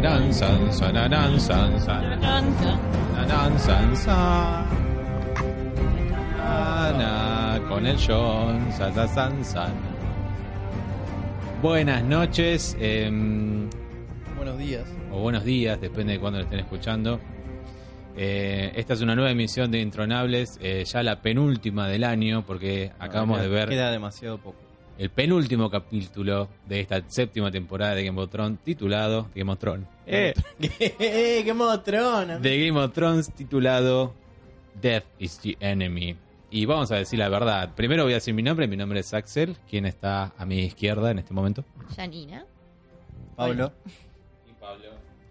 San, san, san, san. Con el John, san, san. Buenas noches, em, Buenos días. o buenos días, depende de cuándo lo estén escuchando. Eh, esta es una nueva emisión de Intronables, eh, ya la penúltima del año, porque acabamos No, de ver Queda demasiado poco. El penúltimo capítulo de esta séptima temporada de Game of Thrones, titulado Game of Thrones. Eh, ¡Eh, qué mostrón! de Game of Thrones, titulado Death is the Enemy. Y vamos a decir la verdad. Primero voy a decir mi nombre. Mi nombre es Axel, quien está a mi izquierda en este momento. Janina. Pablo, Y Pablo.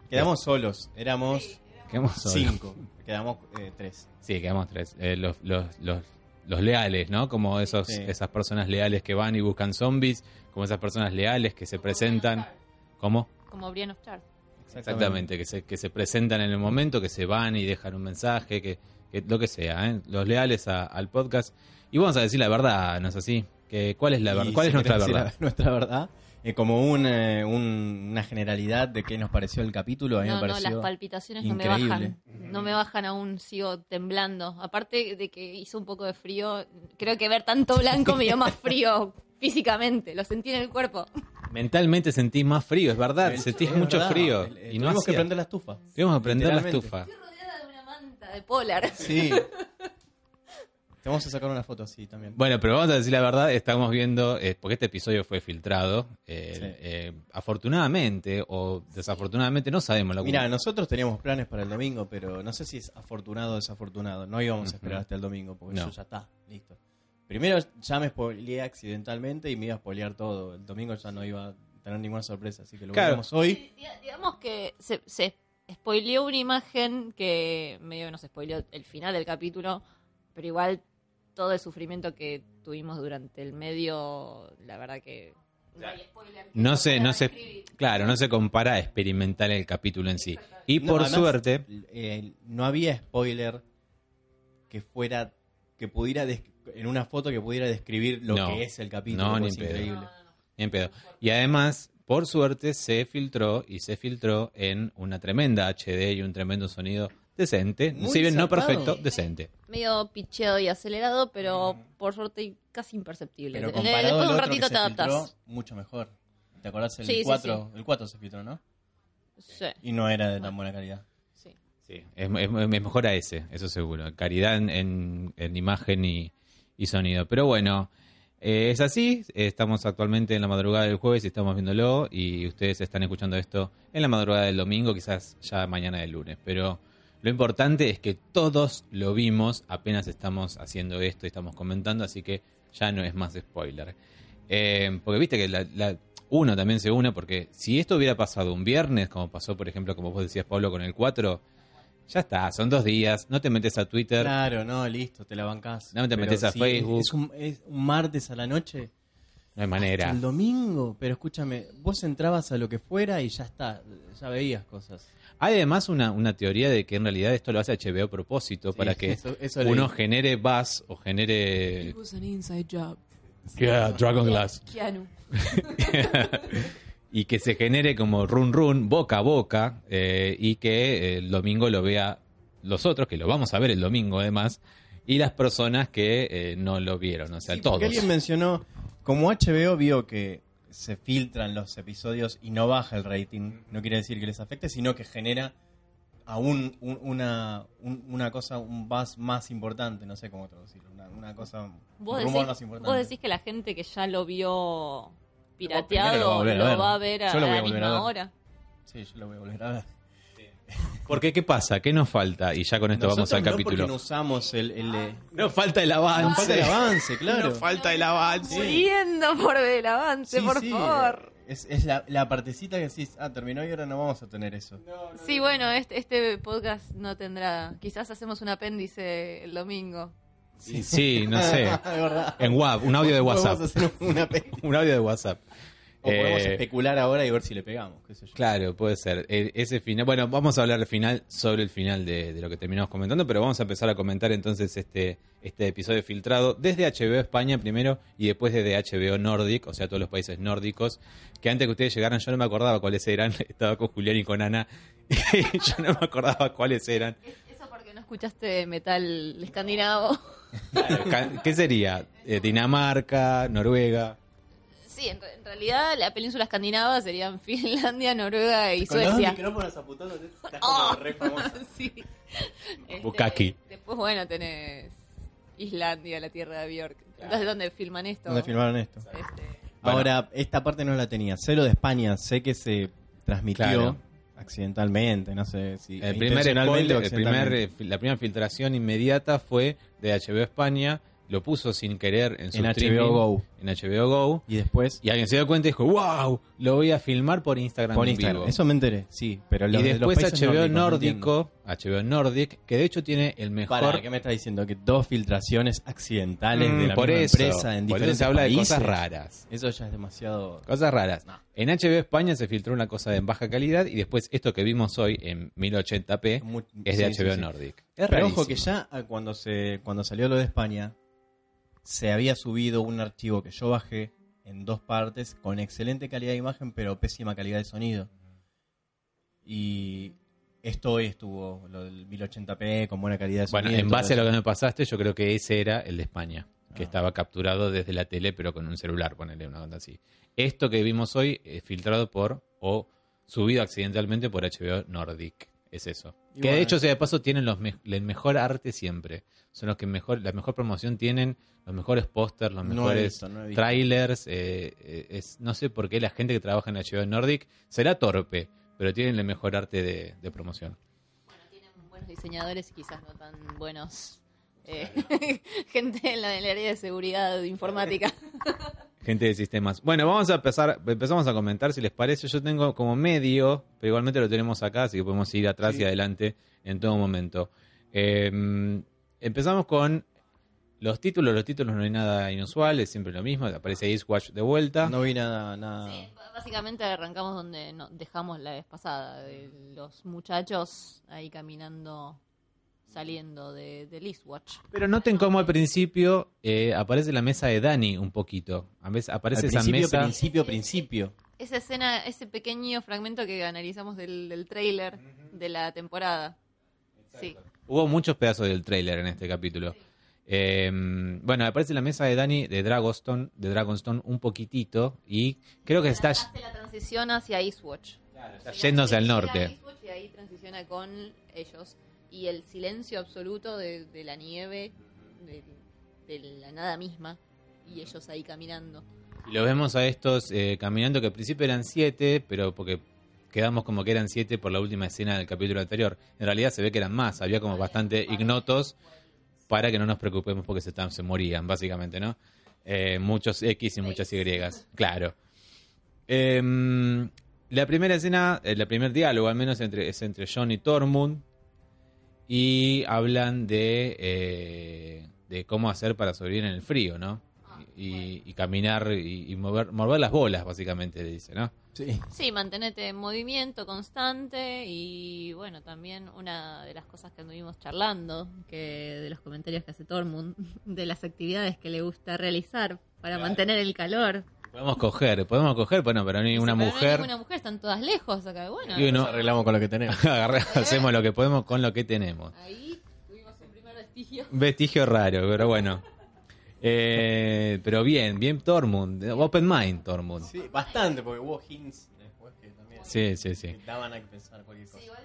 quedamos solos. Éramos Quedamos solos. cinco. Quedamos eh, tres. Sí, quedamos tres. Eh, los, los, los, los leales, ¿no? Como esos, Sí. esas personas leales que van y buscan zombies, como esas personas leales que se presentan. ¿Cómo? Como Brian of. Exactamente, que se, que se presentan en el momento, que se van y dejan un mensaje, que, que lo que sea, ¿eh? los leales a- al podcast. Y vamos a decir la verdad, ¿no es así? Que, ¿Cuál es la? ¿Cuál si es nuestra verdad? la- nuestra verdad. Eh, como un, eh, un- una generalidad de qué nos pareció el capítulo. A mí No, me no, las palpitaciones no me bajan. No me bajan aún, sigo temblando. Aparte de que hizo un poco de frío, creo que ver tanto blanco me dio más frío físicamente. Lo sentí en el cuerpo. Mentalmente sentí más frío, es verdad, sentís mucho frío. el- el- y no tuvimos que prender la estufa. Tuvimos que prender la estufa. Estoy rodeada de una manta de polar. Sí. Te vamos a sacar una foto así también. Bueno, pero vamos a decir la verdad, estamos viendo, eh, porque este episodio fue filtrado, eh, Sí. eh, afortunadamente o desafortunadamente, no sabemos la Mira, nosotros teníamos planes para el domingo, pero no sé si es afortunado o desafortunado. No íbamos a esperar hasta el domingo, porque No. yo ya está, listo. Primero ya me spoileé accidentalmente y me iba a spoilear todo. El domingo ya no iba a tener ninguna sorpresa, así que lo Claro. veremos hoy. Diga- Digamos que se, se spoileó una imagen que medio nos spoileó el final del capítulo, pero igual todo el sufrimiento que tuvimos durante el medio, la verdad que... no se, no se, claro, no se compara a experimentar el capítulo en sí. Y No, por además, suerte, eh, no había spoiler que fuera, que pudiera, des- en una foto que pudiera describir lo No. que es el capítulo. No, ni es en pedo. increíble. Bien pedo. Y además, por suerte, se filtró y se filtró en una tremenda HD y un tremendo sonido decente. Muy si bien no perfecto, decente. Medio picheado y acelerado, pero por suerte casi imperceptible. Pero comparado Después un ratito te se adaptas. filtró, mucho mejor. ¿Te acordás el Sí, sí, 4? El 4 se filtró, ¿no? Sí, Y no era de tan buena calidad. sí. Sí, es, es- es mejor a ese, eso seguro. Caridad en, en- en imagen y, y sonido. Pero bueno, eh, es así. Estamos actualmente en la madrugada del jueves y estamos viéndolo. Y ustedes están escuchando esto en la madrugada del domingo, quizás ya mañana del lunes. Pero lo importante es que todos lo vimos apenas estamos haciendo esto y estamos comentando. Así que ya no es más spoiler. Eh, porque viste que la, la- uno también se une, porque si esto hubiera pasado un viernes, como pasó, por ejemplo, como vos decías, Pablo, con el 4, ya está, son dos días, no te metes a Twitter. Claro, no, listo, te la bancás. No te Pero metes a si Facebook. Es un, es un martes a la noche. No hay manera. El domingo, pero escúchame, vos entrabas a lo que fuera y ya está, ya veías cosas. Hay además una, una teoría de que en realidad esto lo hace HBO a propósito, Sí, para que eso- eso leí. uno genere buzz o genere... It was an inside job. Yeah, Dragon Glass. Keanu. y que se genere como run run, boca a boca, eh, y que el domingo lo vea los otros, que lo vamos a ver el domingo además, y las personas que eh, no lo vieron, o sea, Sí, todos. alguien mencionó, como HBO vio que se filtran los episodios y no baja el rating, no quiere decir que les afecte, sino que genera aún un- una, un- una cosa, un buzz más importante, no sé cómo traducirlo, una, una cosa, ¿Vos un rumor decís, más importante. vos decís que la gente que ya lo vio lo pirateado va a volver a lo ver. va a ver a, Yo lo voy a la a misma hora. Sí, yo lo voy a volver a ver. Porque, ¿qué pasa? ¿Qué nos falta? Y ya con esto vamos Nosotros al no capítulo. no usamos el... el, Nos falta el avance. nos falta el avance, claro. Nos falta el avance. Muriendo por el avance, Sí, por sí, favor. Es, es la, la partecita que decís, ah, terminó y ahora no vamos a tener eso. Sí, bueno, este, este podcast no tendrá. Quizás hacemos un apéndice el domingo. Sí, sí, no sé. En WhatsApp, un audio de WhatsApp. Vamos Un audio de WhatsApp. O podemos Eh, especular ahora y ver si le pegamos, qué sé yo. Claro, puede ser. E- ese final, bueno, vamos a hablar al final sobre el final de, de lo que terminamos comentando, pero vamos a empezar a comentar entonces este, este episodio filtrado desde HBO España primero y después desde HBO Nordic, o sea, todos los países nórdicos, que antes que ustedes llegaran yo no me acordaba cuáles eran, estaba con Julián y con Ana, y yo no me acordaba cuáles eran. Eso porque no escuchaste metal escandinavo. Claro, ¿Qué sería? Eh, Dinamarca, Noruega. Sí, en, re- en realidad la península escandinava serían Finlandia, Noruega y Con los Suecia. micrófonos apuntados, estás Oh. como re famoso. Sí. Este, Bukaki. Después, bueno, tenés Islandia, la tierra de Bjork. Entonces, ¿dónde filman esto? ¿Dónde filmaron esto? Este, Bueno. Ahora, esta parte no la tenía. Sé lo de España, sé que se transmitió Claro. accidentalmente, no sé si El primer spoiler, el primer, eh, la primera filtración inmediata fue de HBO España, lo puso sin querer en su En HBO Go. en HBO Go, Y después y alguien se dio cuenta y dijo, wow, lo voy a filmar por Instagram por en Instagram. vivo". Eso me enteré, sí. Pero los y de los después países HBO nórdico, HBO Nordic, que de hecho tiene el mejor... Para, ¿qué me estás diciendo? Que dos filtraciones accidentales Mm, de la por misma eso, empresa en por eso diferentes se habla países. de cosas raras. Eso ya es demasiado... Cosas raras. No. En HBO España se filtró una cosa de baja calidad y después esto que vimos hoy en 1080p Mu- es de sí, HBO sí. Nordic. Es Pero ojo que rarísimo. ya ah, cuando se cuando salió lo de España se había subido un archivo que yo bajé en dos partes con excelente calidad de imagen pero pésima calidad de sonido. Y esto hoy estuvo lo del 1080p con buena calidad de sonido. Bueno, en base a lo que me pasaste, yo creo que ese era el de España, que Ah. estaba capturado desde la tele, pero con un celular, ponerle una onda así. Esto que vimos hoy es filtrado por o subido accidentalmente por HBO Nordic. Es eso. Y que de hecho, sea de paso, tienen los me- el mejor arte siempre. Son los que mejor, la mejor promoción tienen, los mejores pósters, los No mejores visto, no trailers. eh, eh, es, no sé por qué la gente que trabaja en HBO Nordic será torpe, pero tienen el mejor arte de, de promoción. bueno, tienen buenos diseñadores y quizás no tan buenos. eh, gente en la, área de seguridad informática. Gente de sistemas. Bueno, vamos a empezar, empezamos a comentar si les parece. Yo tengo como medio, pero igualmente lo tenemos acá, así que podemos ir atrás Sí. y adelante en todo momento. Eh, empezamos con los títulos. Los títulos no hay nada inusual, es siempre lo mismo. Aparece Eastwatch de vuelta. No vi nada, nada. Sí, básicamente arrancamos donde dejamos la vez pasada, de los muchachos ahí caminando, saliendo de, del Eastwatch. Pero noten cómo al principio eh, aparece la mesa de Dani un poquito. A veces aparece Al esa principio, mesa. principio, principio. Esa escena, ese pequeño fragmento que analizamos del, del trailer de la temporada. Sí. Hubo muchos pedazos del tráiler en este capítulo. Eh, bueno, aparece la mesa de Dani de Dragonstone, de Dragonstone un poquitito y creo que está, Hace la transición hacia Eastwatch. está yéndose al a norte. Eastwatch y ahí transiciona con ellos. Y el silencio absoluto de, de la nieve, de, de la nada misma, y ellos ahí caminando. Y lo vemos a estos eh, caminando que al principio eran siete, pero porque quedamos como que eran siete por la última escena del capítulo anterior. En realidad se ve que eran más, había como bastante ignotos para que no nos preocupemos porque se, se morían, básicamente, ¿no? Eh, muchos X y muchas Y, claro. Em, la primera escena, el primer diálogo al menos entre, es entre John y Tormund y hablan de, eh, de cómo hacer para sobrevivir en el frío, ¿no? Y, y caminar y, y mover, mover las bolas, básicamente, le dice, ¿no? Sí. Sí, mantenete en movimiento constante y bueno, también una de las cosas que anduvimos charlando, que de los comentarios que hace Tormund, de las actividades que le gusta realizar para mantener el calor. Podemos coger, podemos coger, bueno, pero ni una Dice, "Pero no hay mujer. ninguna mujer, están todas lejos acá. Bueno, Y uno- Nos arreglamos con lo que tenemos. hacemos lo que podemos con lo que tenemos. ahí tuvimos un primer vestigio. Vestigio raro, pero bueno. Eh, pero bien, bien Tormund. Open mind, Tormund. Sí, bastante, porque hubo hints después que también Sí, sí, sí. que daban a pensar cualquier cosa. Sí, igual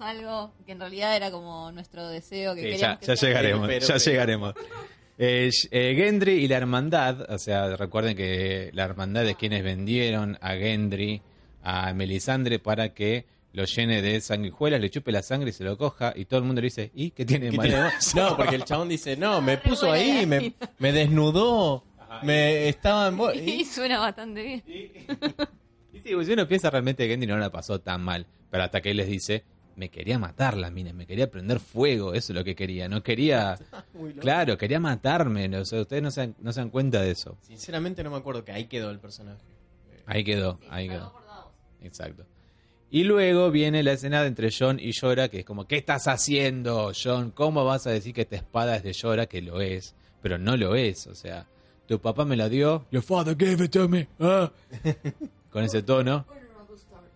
algo que en realidad era como nuestro deseo que Sí, queríamos ya, que ya llegaremos, Pero- ya pero- llegaremos. Eh, eh, Gendry y la hermandad, o sea, recuerden que la hermandad es quienes vendieron a Gendry a Melisandre para que lo llene de sanguijuelas, le chupe la sangre y se lo coja y todo el mundo le dice, ¿y qué tiene ¿Qué malo? tiene? No, porque el chabón dice, no, me puso ahí, me, desnudó, me estaba en... Y y- suena bastante bien. Y sí, pues, si uno piensa realmente que Gendry no la pasó tan mal, pero hasta que él les dice, me quería matar la mina, me quería prender fuego, eso es lo que quería, no quería, claro, quería matarme, o sea, ustedes no se dan, no se dan cuenta de eso. Sinceramente no me acuerdo que ahí quedó el personaje. Ahí quedó, ahí quedó. Exacto. Y luego viene la escena de entre John y Llora, que es como, ¿qué estás haciendo, John? ¿Cómo vas a decir que esta espada es de Llora? Que lo es, pero no lo es. O sea, tu papá me la dio, your father gave it to me. ah. Con ese tono.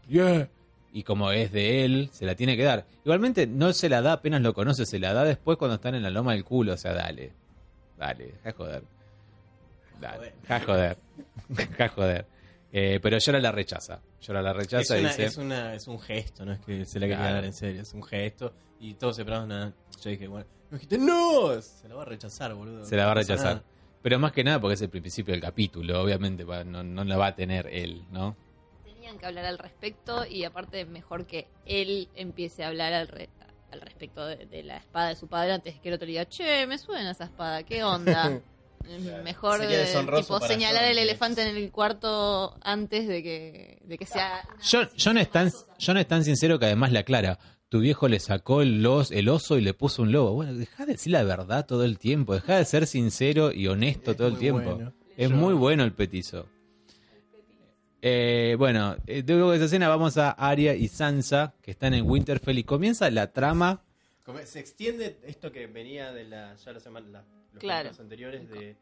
Yeah. Y como es de él, se la tiene que dar. Igualmente no se la da apenas lo conoce, se la da después cuando están en la loma del culo. O sea, dale. Dale, de joder. Dale, de joder. De joder. Eh, pero Llora la rechaza. Llora la Es, rechaza y una- dice... es, una- es un gesto, no es que se la quería Claro. dar en serio, es un gesto. Y todos se una. Yo dije, bueno, me dijiste, no, se la va a rechazar, boludo. Se la va a rechazar. nada. Pero más que nada porque es el principio del capítulo, obviamente no, no la va a tener él, ¿no? Tenían que hablar al respecto y aparte mejor que él empiece a hablar al, re- al respecto de, de la espada de su padre antes que el otro diga, che, me suena esa espada, ¿qué onda? Mejor Sería eh, tipo señalar John, el elefante en el cuarto antes de que, de que sea... John, John es tan, John es tan sincero que además le aclara, tu viejo le sacó el, os- el oso y le puso un lobo. Bueno, deja de decir la verdad todo el tiempo, deja de ser sincero y honesto todo el tiempo. bueno. Es muy bueno el petizo. Eh, bueno, eh, luego de esa escena vamos a Arya y Sansa, que están en Winterfell y comienza la trama. Se extiende esto que venía de la, ya la semana, la- los Claro. anteriores de.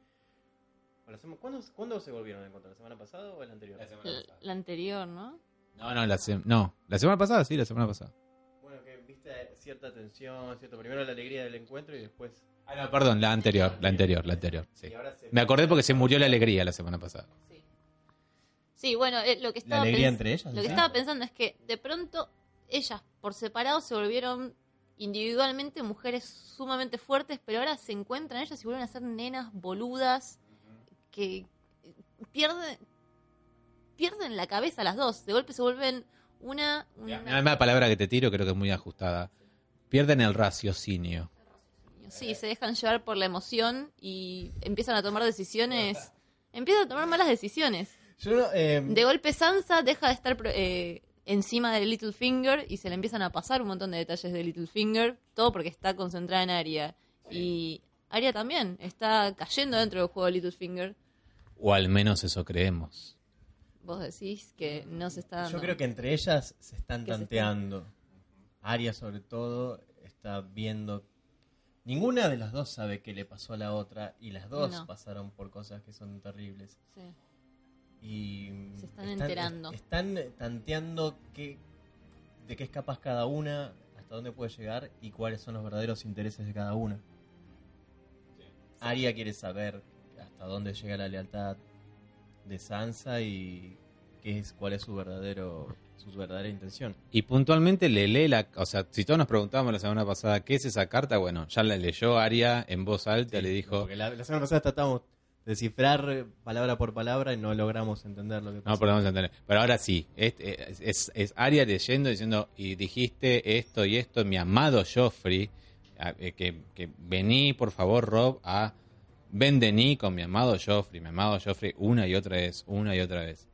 ¿cuándo, ¿Cuándo se volvieron a encontrar? ¿La semana pasada o la anterior? La, la anterior, ¿no? No, no, la, se- no, la semana pasada, sí, la semana pasada. Bueno, que viste cierta tensión, cierto. Primero la alegría del encuentro y después. Ah, no, perdón, la anterior, la anterior, la anterior. sí. Me acordé porque se murió la alegría la semana pasada. Sí. Sí, bueno, eh, lo que La estaba alegría pens- entre ellas. Lo que ¿sí? estaba pensando es que de pronto ellas por separado se volvieron individualmente mujeres sumamente fuertes, pero ahora se encuentran ellas y vuelven a ser nenas boludas que pierden pierden la cabeza las dos. De golpe se vuelven una, una- la palabra que te tiro creo que es muy ajustada. Pierden el raciocinio. sí, se dejan llevar por la emoción y empiezan a tomar decisiones, empiezan a tomar malas decisiones. Yo no, eh, De golpe Sansa deja de estar pro- eh, encima de Littlefinger y se le empiezan a pasar un montón de detalles de Littlefinger, todo porque está concentrada en Arya. Y Arya también está cayendo dentro del juego de Littlefinger. O al menos eso creemos. Vos decís que no se está dando. Yo creo que entre ellas se están Que se tanteando. Aria sobre todo está viendo... Ninguna de las dos sabe qué le pasó a la otra y las dos No. pasaron por cosas que son terribles. Sí. Y Se están enterando. Están tanteando qué, de qué es capaz cada una, hasta dónde puede llegar y cuáles son los verdaderos intereses de cada una. Arya quiere saber hasta dónde llega la lealtad de Sansa y qué es, cuál es su verdadero su verdadera intención. Y puntualmente le lee la... O sea, si todos nos preguntábamos la semana pasada qué es esa carta, bueno, ya la leyó Aria en voz alta, le dijo... Porque la, la semana pasada tratamos descifrar eh, palabra por palabra y no logramos entender lo que No pasó. podemos entender. Pero ahora sí, es, es, es, es Arya leyendo, diciendo, y dijiste esto y esto, mi amado Joffrey, eh, que, que vení, por favor, Rob, a Vendení con mi amado Joffrey, mi amado Joffrey, una y otra vez, una y otra vez.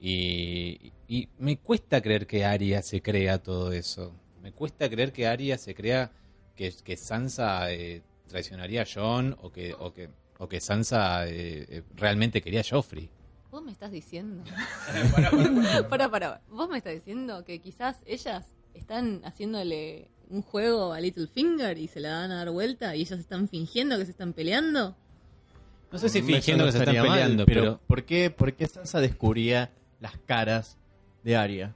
Y, y me cuesta creer que Arya se crea todo eso. Me cuesta creer que Arya se crea que, que Sansa eh, traicionaría a Jon o que, o que, o que Sansa eh, eh, realmente quería a Joffrey. Vos me estás diciendo. para, para. Vos me estás diciendo que quizás ellas están haciéndole un juego a Littlefinger y se la van a dar vuelta y ellas están fingiendo que se están peleando. No sé si fingiendo que se están mal, peleando, pero, pero, ¿por, qué, ¿por qué Sansa descubría las caras de Arya?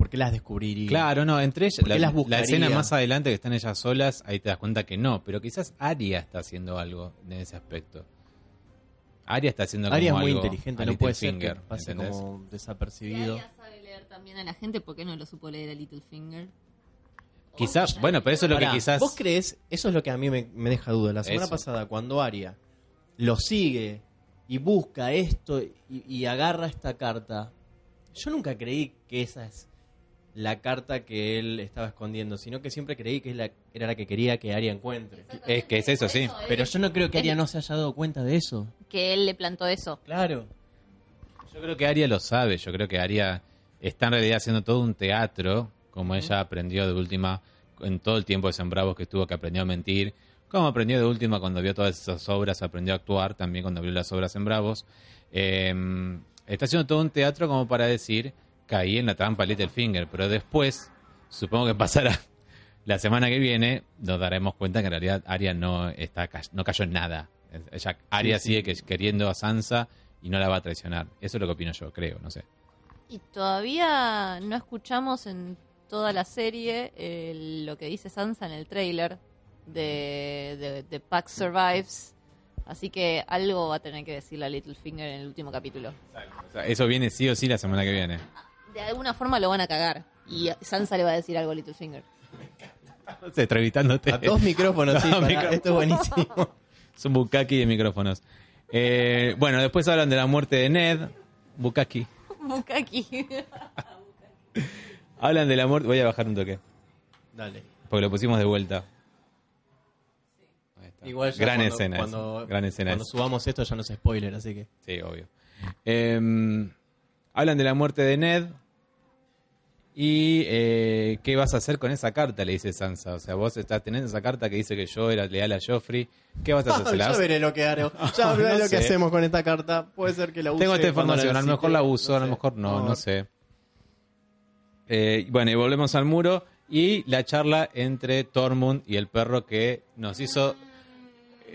¿Por qué las descubriría? claro, no, entre ellas, ¿Por qué la, las la escena más adelante que están ellas solas, ahí te das cuenta que no, pero quizás Arya está haciendo algo en ese aspecto. Arya está haciendo como Arya es muy algo inteligente, no puede ser que Littlefinger, pase ¿entendés? como desapercibido. Arya sabe leer también a la gente, ¿por qué no lo supo leer a Littlefinger? Quizás, bueno, pero eso es lo Pará, que quizás... ¿Vos crees? Eso es lo que a mí me, me deja duda. La semana Eso. pasada, cuando Arya lo sigue y busca esto y, y agarra esta carta, yo nunca creí que esa es la carta que él estaba escondiendo, sino que siempre creí que la- era la que quería que Arya encuentre. Es que es eso, sí. Pero yo no creo que Arya no se haya dado cuenta de eso. Que él le plantó eso. Claro. Yo creo que Aria lo sabe, yo creo que Aria está en realidad haciendo todo un teatro, como ella aprendió de última en todo el tiempo de San Bravos que estuvo, que aprendió a mentir, como aprendió de última cuando vio todas esas obras, aprendió a actuar también cuando vio las obras en Bravos. Eh, está haciendo todo un teatro como para decir, caí en la trampa Littlefinger, pero después, supongo que pasará la semana que viene, nos daremos cuenta que en realidad Arya no, está, no cayó en nada. Ella, Arya Sí, sigue que- queriendo a Sansa y no la va a traicionar. Eso es lo que opino yo, creo, no sé. Y todavía no escuchamos en toda la serie eh, lo que dice Sansa en el trailer de, de, de Pax Survives. Así que algo va a tener que decirle a Littlefinger en el último capítulo. O sea, eso viene sí o sí la semana que viene. De alguna forma lo van a cagar. Y Sansa le va a decir algo a Littlefinger. No sé, entrevistándote. A dos micrófonos, sí, esto es buenísimo. Es un bukaki de micrófonos. Eh, bueno, después hablan de la muerte de Ned. Bukaki. Bukaki. Hablan de la muerte. Voy a bajar un toque. Dale. Porque lo pusimos de vuelta. Igual ya Gran cuando, escena. es. Cuando, Gran escena. cuando subamos esto ya no es spoiler, así que. Sí, obvio. Eh, hablan de la muerte de Ned. Y eh, qué vas a hacer con esa carta, le dice Sansa. O sea, vos estás teniendo esa carta que dice que yo era leal a Joffrey. ¿Qué vas a hacer? ¿Se la ya veré lo que haré. Ya veré No lo que hacemos con esta carta. Puede ser que la use. Tengo esta información, a lo mejor la uso, a lo mejor no, no sé. Eh, bueno, y volvemos al muro y la charla entre Tormund y el perro que nos hizo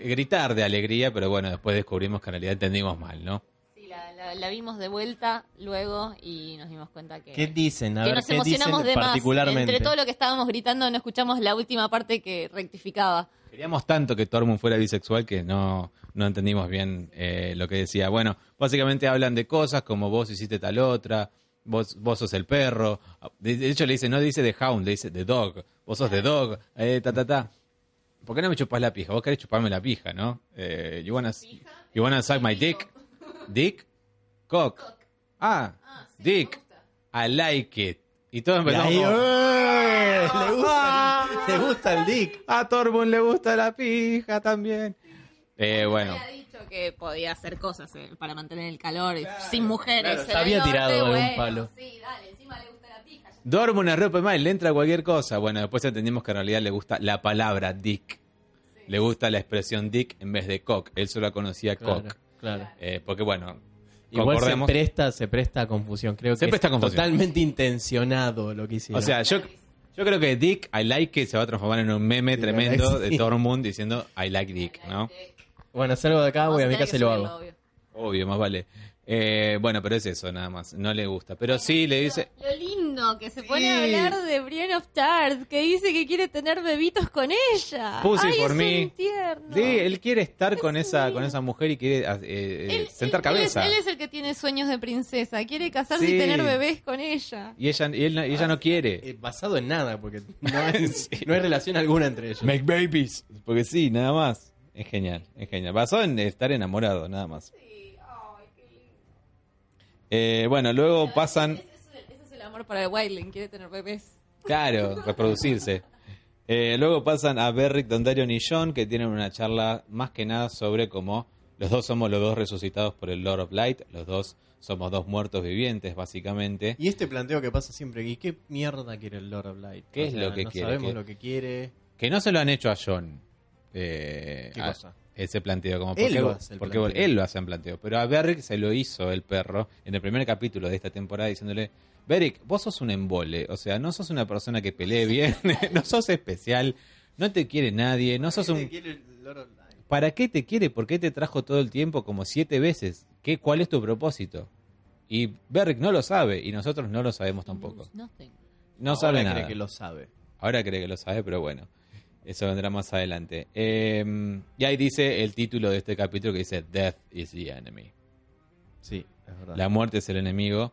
gritar de alegría, pero bueno, después descubrimos que en realidad entendimos mal, ¿no? La, vimos de vuelta luego y nos dimos cuenta que, ¿Qué dicen? A que ver, nos ¿qué emocionamos dicen de más. particularmente? Entre todo lo que estábamos gritando no escuchamos la última parte que rectificaba. Queríamos tanto que Tormund fuera bisexual que no, no entendimos bien eh, lo que decía. Bueno, básicamente hablan de cosas como vos hiciste tal otra, vos, vos sos el perro. De, de hecho le dice, no dice The Hound, le dice The Dog. Vos sos The Dog, eh, ta, ta, ta. ¿Por qué no me chupás la pija? Vos querés chuparme la pija, ¿no? Eh, you, wanna, you wanna suck my dick? ¿Dick? Cock. Ah, dick. I like it. Y todo Y empezó ahí, como- ¡eh! le, gusta, le gusta el dick. A Tormund le gusta la pija también. Eh, bueno. Había dicho que podía hacer cosas eh, para mantener el calor y sin mujeres. claro, en ya había tirado algún bueno, palo. Sí, dale, encima le gusta la pija. ya Dorme una ropa más y le entra cualquier cosa. Bueno, después entendimos que en realidad le gusta la palabra dick. Le gusta la expresión dick en vez de cock. Él solo conocía Claro, cock. claro. Eh, porque bueno, Igual se presta, se presta a confusión. Creo Se que presta es confusión. totalmente intencionado lo que hicieron. O sea, yo, yo creo que Dick, I like it, se va a transformar en un meme Sí, tremendo sí. de Tormund diciendo I like Dick, ¿no? bueno, salgo de acá, voy a mi casa que y lo hago. obvio. Obvio, más vale. Eh, bueno, pero es eso, nada más. No le gusta. Pero sí le dice. Lo lindo que se Sí. pone a hablar de Brienne of Tarth, que dice que quiere tener bebitos con ella. Pussy Ay, for es me. un tierno. Sí, él quiere estar Es con esa, con esa mujer y quiere eh, eh, Él- sentar él- él es- cabeza. Él es, el que tiene sueños de princesa. Quiere casarse Sí. y tener bebés con ella. Y ella, y él no- y ella no quiere. Eh, basado en nada, porque no, es- Sí. no hay relación alguna entre ellos. Make babies. Porque sí, nada más. Es genial, es genial. Basado en estar enamorado, nada más. Eh, bueno, luego pasan. Ese es, el, ese es el amor para el Wildling. Quiere tener bebés. Claro, reproducirse. Eh, luego pasan a Berrick, Dondarrion y John, que tienen una charla más que nada sobre cómo los dos somos los dos resucitados por el Lord of Light, los dos somos dos muertos vivientes, básicamente. Y este planteo que pasa siempre, ¿y qué mierda quiere el Lord of Light? ¿Qué es lo que no quiere? sabemos ¿Qué- lo que quiere. Que no se lo han hecho a John. eh, ¿Qué a- cosa? Ese planteo, como Él lo hace porque planteo. él lo hace en planteo. Pero a Beric se lo hizo el perro en el primer capítulo de esta temporada diciéndole, Beric, vos sos un embole, o sea, no sos una persona que pelee bien, no sos especial, no te quiere nadie, no sos un... ¿Para qué te quiere? ¿Por qué te trajo todo el tiempo como siete veces? ¿Qué, ¿Cuál es tu propósito? Y Beric no lo sabe y nosotros no lo sabemos tampoco. No Ahora sabe cree nada. que lo sabe. Ahora cree que lo sabe, pero bueno, eso vendrá más adelante. Eh, y ahí dice el título de este capítulo que dice Death is the enemy. Sí, es verdad. La muerte es el enemigo.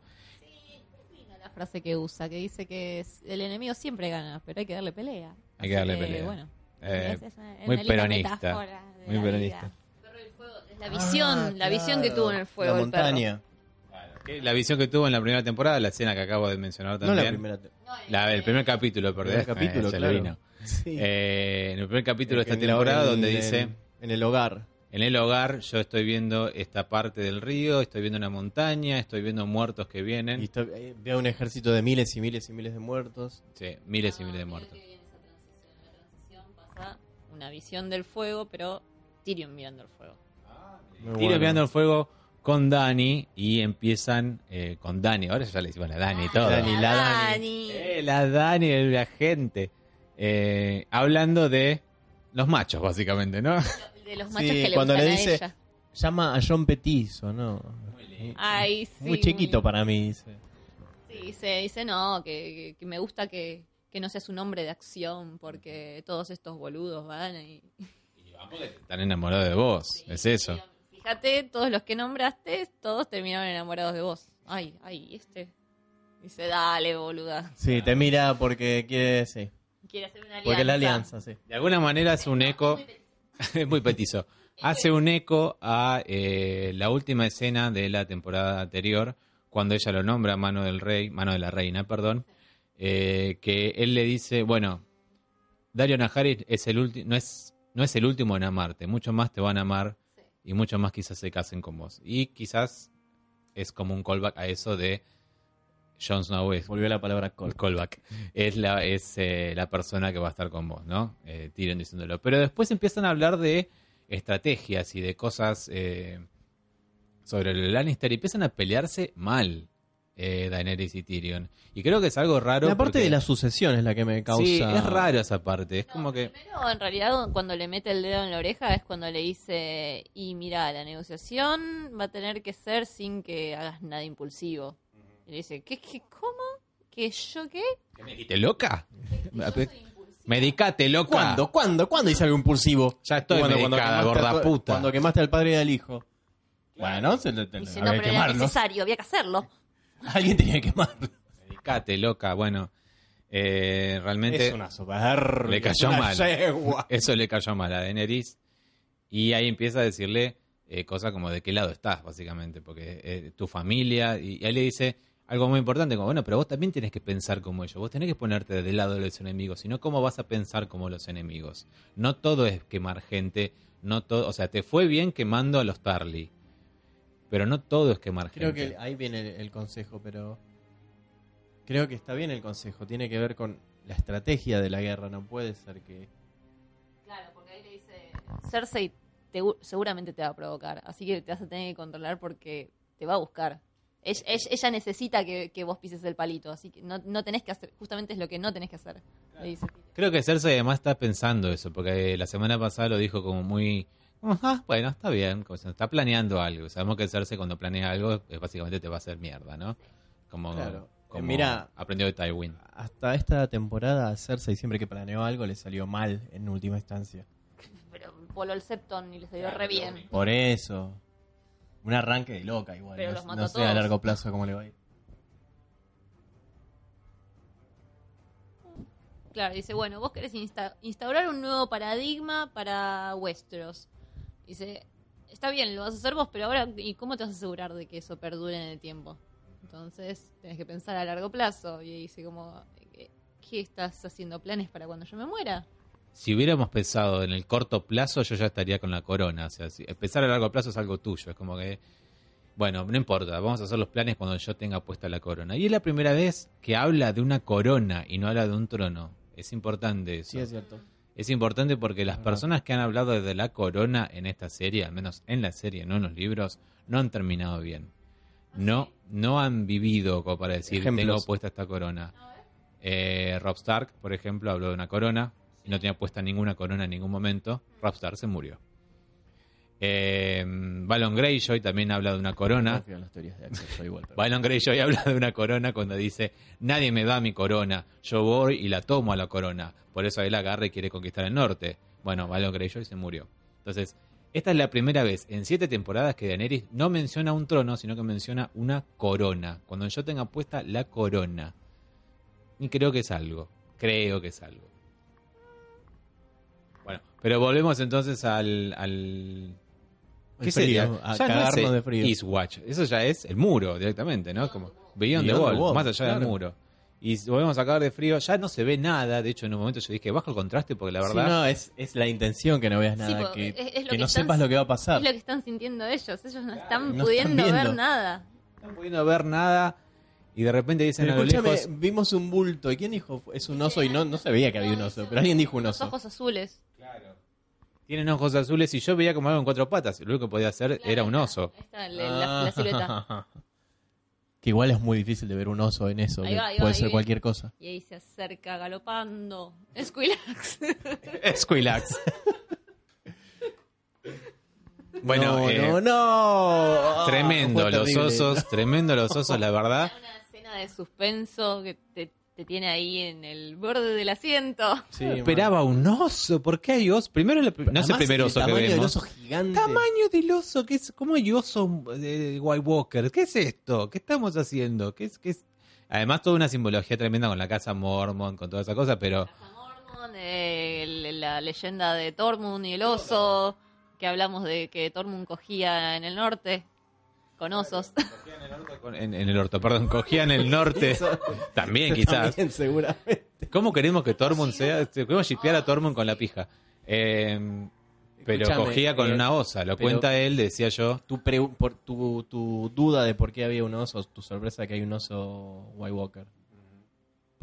Linda La frase que usa, que dice que es- el enemigo siempre gana, pero hay que darle pelea. Hay que darle pelea. Bueno, Eh, es- una- muy una peronista. Muy la peronista. fuego, es La visión, Ah, la visión que tuvo en el fuego. La el perro. montaña. La visión que tuvo en la primera temporada, la escena que acabo de mencionar No también. la primera. No, el- La- el primer capítulo, perdón. primer capítulo, se le claro. Sí. Eh, en el primer capítulo de esta temporada, en donde el- dice: En el hogar. En el hogar, yo estoy viendo esta parte del río, estoy viendo una montaña, estoy viendo muertos que vienen. Y eh, veo un ejército de miles y miles y miles de muertos. Sí, miles y miles de muertos. Transición pasa una visión del fuego, pero Tyrion mirando el fuego. Muy Tiro bueno. mirando el fuego con Dani y empiezan eh, con Dani. Ahora ya le decimos la Dani y todo. Dani, la Dani. Eh, la Dani, la gente. Eh, hablando de los machos, básicamente, ¿no? De los machos Sí, que le cuando le a dice- ella. Llama a John Petizo, ¿no? Ay, sí. Muy chiquito para mí, dice. Sí, dice, dice no, que, que- que me gusta que, que no seas un hombre de acción porque todos estos boludos van y... Están enamorados de vos, es eso. Fíjate, todos los que nombraste, todos terminaron enamorados de vos. Ay, ay, este... Dice, dale, boluda. Sí, te mira porque quiere, sí. Quiere hacer una alianza. Porque la alianza, sí. De alguna manera hace un eco, es muy petizo, hace un eco a eh, la última escena de la temporada anterior, cuando ella lo nombra mano del rey, mano de la reina, perdón, eh, que él le dice, bueno, Dario Najaris es el último, no es, no es el último en amarte, mucho más te van a amar y mucho más quizás se casen con vos. Y quizás es como un callback a eso de Jon Snow es Volvió la palabra call. callback. Es la, es eh, la persona que va a estar con vos, ¿no? Eh, Tyrion diciéndolo. Pero después empiezan a hablar de estrategias y de cosas eh, sobre el Lannister y empiezan a pelearse mal eh, Daenerys y Tyrion. Y creo que es algo raro. La parte porque- de la sucesión es la que me causa. Sí, es raro esa parte. Es como que. Primero, en realidad, cuando le mete el dedo en la oreja es cuando le dice, y mira, la negociación va a tener que ser sin que hagas nada impulsivo. Y le dice, ¿qué, qué, cómo? ¿Que yo qué? ¿Qué me dijiste, loca? Medicate, loca. ¿Cuándo? ¿Cuándo? ¿Cuándo hice algo impulsivo? Ya estoy medicada, quemaste gorda puta. Cuando quemaste al padre y al hijo. Bueno, se le, Dice, había no, que pero era quemarlo. necesario, había que hacerlo. Alguien tenía que quemarlo. Medicate, loca. Bueno, eh, realmente. Es una soberbia. Le cayó una mal. yegua. Eso le cayó mal a Daenerys. Y ahí empieza a decirle eh, cosas como de qué lado estás, básicamente. Porque eh, tu familia. Y, y ahí le dice algo muy importante: como, bueno, pero vos también tenés que pensar como ellos. Vos tenés que ponerte del lado de los enemigos. Si no, ¿cómo vas a pensar como los enemigos? No todo es quemar gente. No todo. O sea, te fue bien quemando a los Tarly. Pero no todo es quemar Creo gente. que ahí viene el, el consejo, pero. Creo que está bien el consejo. Tiene que ver con la estrategia de la guerra. No puede ser que. Claro, porque ahí le dice, Cersei te- seguramente te va a provocar, así que te vas a tener que controlar porque te va a buscar. Ella, necesita que, que vos pises el palito, así que no, no tenés que hacer, justamente es lo que no tenés que hacer. Le dice. Creo que Cersei además está pensando eso, porque la semana pasada lo dijo como muy... como, "Ah, bueno, está bien, como si está planeando algo. Sabemos que Cersei cuando planea algo, básicamente te va a hacer mierda, ¿no? Como, Claro. como mira- aprendió de Tywin. Hasta esta temporada, a Cersei siempre que planeó algo le salió mal en última instancia. Pero voló el Septon y le salió re bien. Por eso. Un arranque de loca igual. Pero no, los mató no a sé a largo plazo cómo le va a ir. Claro, dice, bueno, vos querés insta- instaurar un nuevo paradigma para Westeros. Dice, está bien, lo vas a hacer vos, pero ahora, ¿y cómo te vas a asegurar de que eso perdure en el tiempo? Entonces, tenés que pensar a largo plazo. Y dice, como, ¿qué- ¿qué estás haciendo? ¿Planes para cuando yo me muera? Si hubiéramos pensado en el corto plazo, yo ya estaría con la corona. O sea, si, pensar a largo plazo es algo tuyo. Es como que, bueno, no importa, vamos a hacer los planes cuando yo tenga puesta la corona. Y es la primera vez que habla de una corona y no habla de un trono. Es importante eso. Sí, es cierto. Es importante porque las personas que han hablado de la corona en esta serie, al menos en la serie, no en los libros, no han terminado bien. No, no han vivido como para decir, Ejemplos. tengo puesta esta corona. Eh, Rob Stark, por ejemplo, habló de una corona y no tenía puesta ninguna corona en ningún momento. Rob Stark se murió. Eh, Balon Greyjoy también habla de una corona. De igual. pero- Balon Greyjoy habla de una corona cuando dice, nadie me da mi corona, yo voy y la tomo a la corona. Por eso él agarra y quiere conquistar el norte. Bueno, Balon Greyjoy se murió. Entonces, esta es la primera vez en siete temporadas que Daenerys no menciona un trono, sino que menciona una corona. Cuando yo tenga puesta la corona. Y creo que es algo. Creo que es algo. Pero volvemos entonces al... al... El frío, a Ya no cagarnos es de frío. Eastwatch. Eso ya es el muro directamente, ¿no? Como Beyond, Beyond the the Wall, Wall, más allá del claro. muro. Y volvemos a cagar de frío, ya no se ve nada. De hecho, en un momento yo dije, bajo el contraste porque la Sí, verdad... no, es, es la intención que no veas nada, Sí, que, es- es que que no están- sepas lo que va a pasar. Es lo que están sintiendo ellos. Ellos no están no pudiendo están ver nada. No están pudiendo ver nada y de repente dicen Pero a lo lejos... vimos un bulto. ¿Y quién dijo? Es un oso y no, no se veía que había un oso, pero alguien dijo un Los oso. ojos azules. Tienen ojos azules y yo veía como algo en cuatro patas. Lo único que podía hacer era un oso. Ahí está la, la- la silueta. Que igual es muy difícil de ver un oso en eso. Ahí que va, ahí va, puede ser cualquier cosa. Y ahí se acerca galopando. Squillax. Squillax. bueno, no, eh, no, no. tremendo los osos, tremendo los osos, la verdad. Una escena de suspenso que te, te tiene ahí en el borde del asiento. Sí, Esperaba un oso, ¿por qué hay oso? Primero, el- no es el primer oso que tamaño del vemos. oso gigante. Tamaño del oso, que es como hay oso de White Walker. ¿Qué es esto? ¿Qué estamos haciendo? ¿Qué es, qué es? Además, toda una simbología tremenda con la casa Mormon, con toda esa cosa, pero Casa Mormon, eh, el- la leyenda de Tormund y el oso, que hablamos de que Tormund cogía en el norte con osos. en, en el orto, perdón, cogía en el norte también, quizás. También, seguramente. ¿Cómo queremos que Tormund sea? Este, Queremos shipear a Tormund con la pija. Eh, pero cogía con eh, una osa, lo cuenta él, decía yo. Tu, pre- por, tu, tu duda de por qué había un oso, tu sorpresa de que hay un oso White Walker.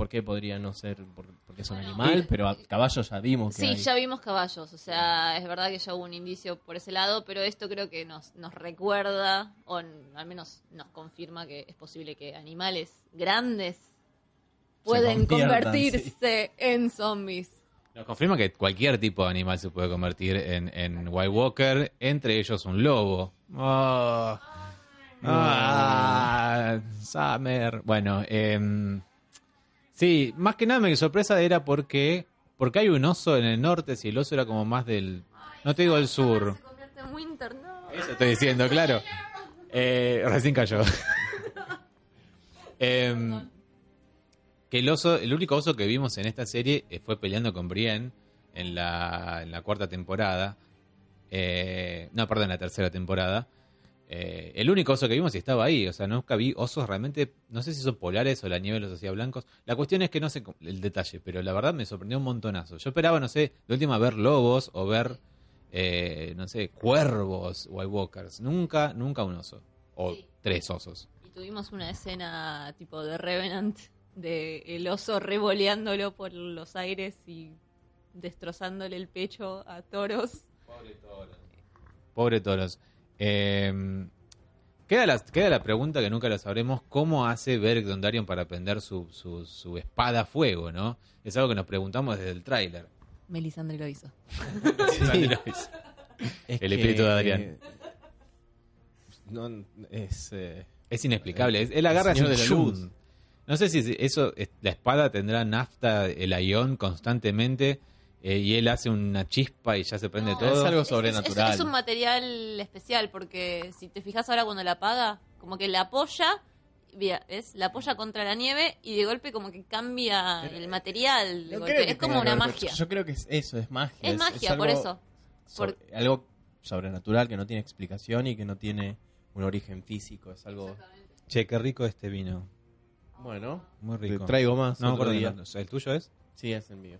¿Por qué podría no ser? Por- porque es un animal, pero a caballo ya vimos que Sí, hay. ya vimos caballos, o sea, es verdad que ya hubo un indicio por ese lado, pero esto creo que nos, nos recuerda, o al menos nos confirma que es posible que animales grandes pueden convertirse en zombies. Nos confirma que cualquier tipo de animal se puede convertir en, en White Walker, entre ellos un lobo. Oh. Ah, Summer. Bueno, em, sí, más que nada mi sorpresa era porque, porque hay un oso en el norte, si el oso era como más del, no te digo del sur. Se convierte en Winter, no. Eso estoy diciendo, claro. Eh, recién cayó. Em, que el oso, el único oso que vimos en esta serie eh, fue peleando con Brienne en la, en la cuarta temporada. Eh, no, perdón, en la tercera temporada. Eh, el único oso que vimos y estaba ahí. O sea, nunca vi osos realmente. No sé si son polares o la nieve los hacía blancos. La cuestión es que no sé el detalle, pero la verdad me sorprendió un montonazo. Yo esperaba, no sé, de última ver lobos o ver, eh, no sé, cuervos, White Walkers. Nunca, nunca un oso. O Sí. tres osos. Y tuvimos una escena tipo de Revenant, de el oso revoleándolo por los aires y destrozándole el pecho a toros. Pobre toros. Eh, queda, la, queda la pregunta que nunca la sabremos: ¿cómo hace Beric Dondarrion para prender su, su, su espada a fuego? ¿no? Es algo que nos preguntamos desde el tráiler. Melisandre lo hizo. Es El espíritu de Adrián. No, es, eh, Es inexplicable. Es- Él agarra señor de la luz. No sé si eso, es- la espada tendrá nafta, el ion constantemente, eh, y él hace una chispa y ya se prende No, todo. es algo sobrenatural. Es, es un material especial porque si te fijas ahora cuando la apaga, como que la apoya, mira, ¿ves? La apoya contra la nieve y de golpe como que cambia el material. de golpe. Es como una ver magia. Yo creo que es eso, es magia. Es magia, por algo eso. sobre- algo sobrenatural que no tiene explicación y que no tiene un origen físico. Es algo. Che, qué rico este vino. Bueno, Muy te rico. traigo más. no, otro día. ¿El tuyo es? Sí, es el mío.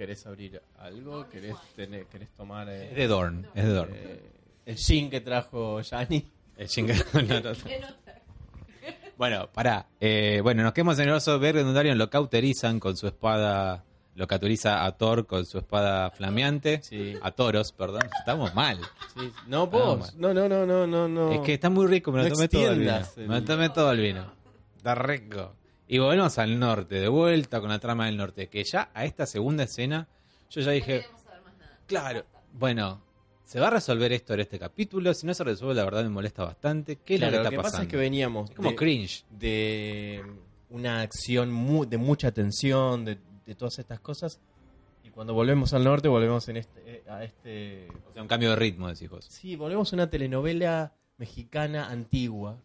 ¿Querés abrir algo? ¿Querés, tener, querés tomar eh, Es de Dorn. Es de Dorn. eh, el gin que trajo Yanni? El chinga- no, no, no. Bueno, pará. Eh, bueno, nos quedamos en el oso verde Dondarrion, lo cauterizan con su espada, lo cauteriza a Thor con su espada flameante. Sí. A toros, perdón. Estamos mal. Sí. No, vos. No, no, no, no, no, no. Es que está muy rico, me lo No tomé todo el vino. el- Me lo tomé todo el vino. Está rico. Y volvemos al norte, de vuelta con la trama del norte, que ya a esta segunda escena yo ya dije, claro, bueno, ¿se va a resolver esto en este capítulo? Si no se resuelve, la verdad me molesta bastante. ¿Qué es Claro, lo que lo está que pasando? pasa es que veníamos Es como de, cringe. de una acción mu- de mucha tensión, de, de todas estas cosas. Y cuando volvemos al norte, volvemos en este, eh, a este... O sea, un cambio de ritmo, decís vos. Sí, volvemos a una telenovela mexicana antigua.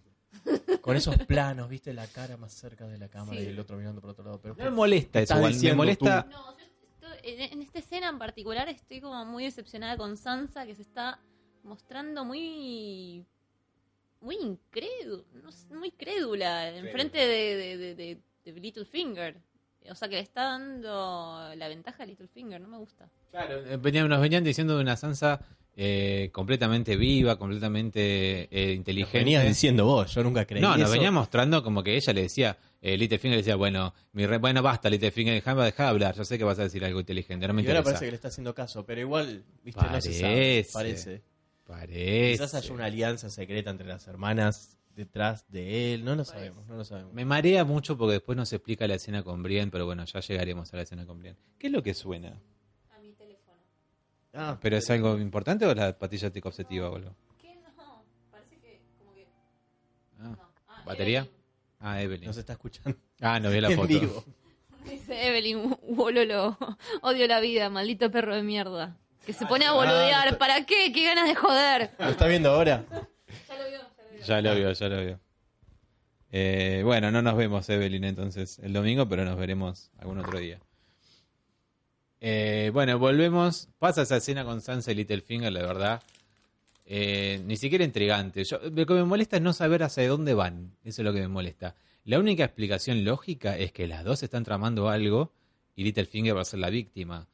Con esos planos, viste, la cara más cerca de la cámara Sí. y el otro mirando por otro lado. Pero No me molesta eso, estás igual. Me diciendo molesta... No, yo estoy- en, en esta escena en particular estoy como muy decepcionada con Sansa, que se está mostrando muy muy incrédula, muy crédula, enfrente de, de, de, de- de Littlefinger. O sea, que le está dando la ventaja a Littlefinger, no me gusta. Claro, eh, venían- nos venían diciendo de una Sansa eh, completamente viva, completamente eh, inteligente. Venías diciendo vos, yo nunca creí No, nos eso. venía mostrando como que ella le decía, eh, Littlefinger le decía, bueno, mi re- bueno, basta, Littlefinger, déjame dejar de hablar, yo sé que vas a decir algo inteligente, no me y ahora interesa. parece que le está haciendo caso, pero igual, viste, no se sabe. Parece. Parece. Parece. Quizás haya una alianza secreta entre las hermanas detrás de él, no lo sabemos, no lo sabemos. Me marea mucho porque después nos explica la escena con Brienne, pero bueno, ya llegaremos a la escena con Brienne. ¿Qué es lo que suena? Ah, ¿Pero es algo importante o es la patilla anticonceptiva o algo? ¿Qué no? Parece que como que... Ah, No. Ah, ¿Batería? Evelyn. Ah, Evelyn. nos está escuchando Ah, no vi la foto. vivo. Dice Evelyn, bololo, odio la vida, maldito perro de mierda. Que se pone a Ah, boludear. está- ¿Para qué? ¿Qué ganas de joder? ¿Lo está viendo ahora? Ya lo vio, ya lo vio. Ya lo vio, ya lo vio. Eh, bueno, no nos vemos, Evelyn, entonces el domingo, pero nos veremos algún otro día. Eh, bueno, volvemos. Pasa esa escena con Sansa y Littlefinger, la verdad. eh, ni siquiera intrigante. Yo, lo que me molesta es no saber hacia dónde van. Eso es lo que me molesta. La única explicación lógica es que las dos están tramando algo y Littlefinger va a ser la víctima.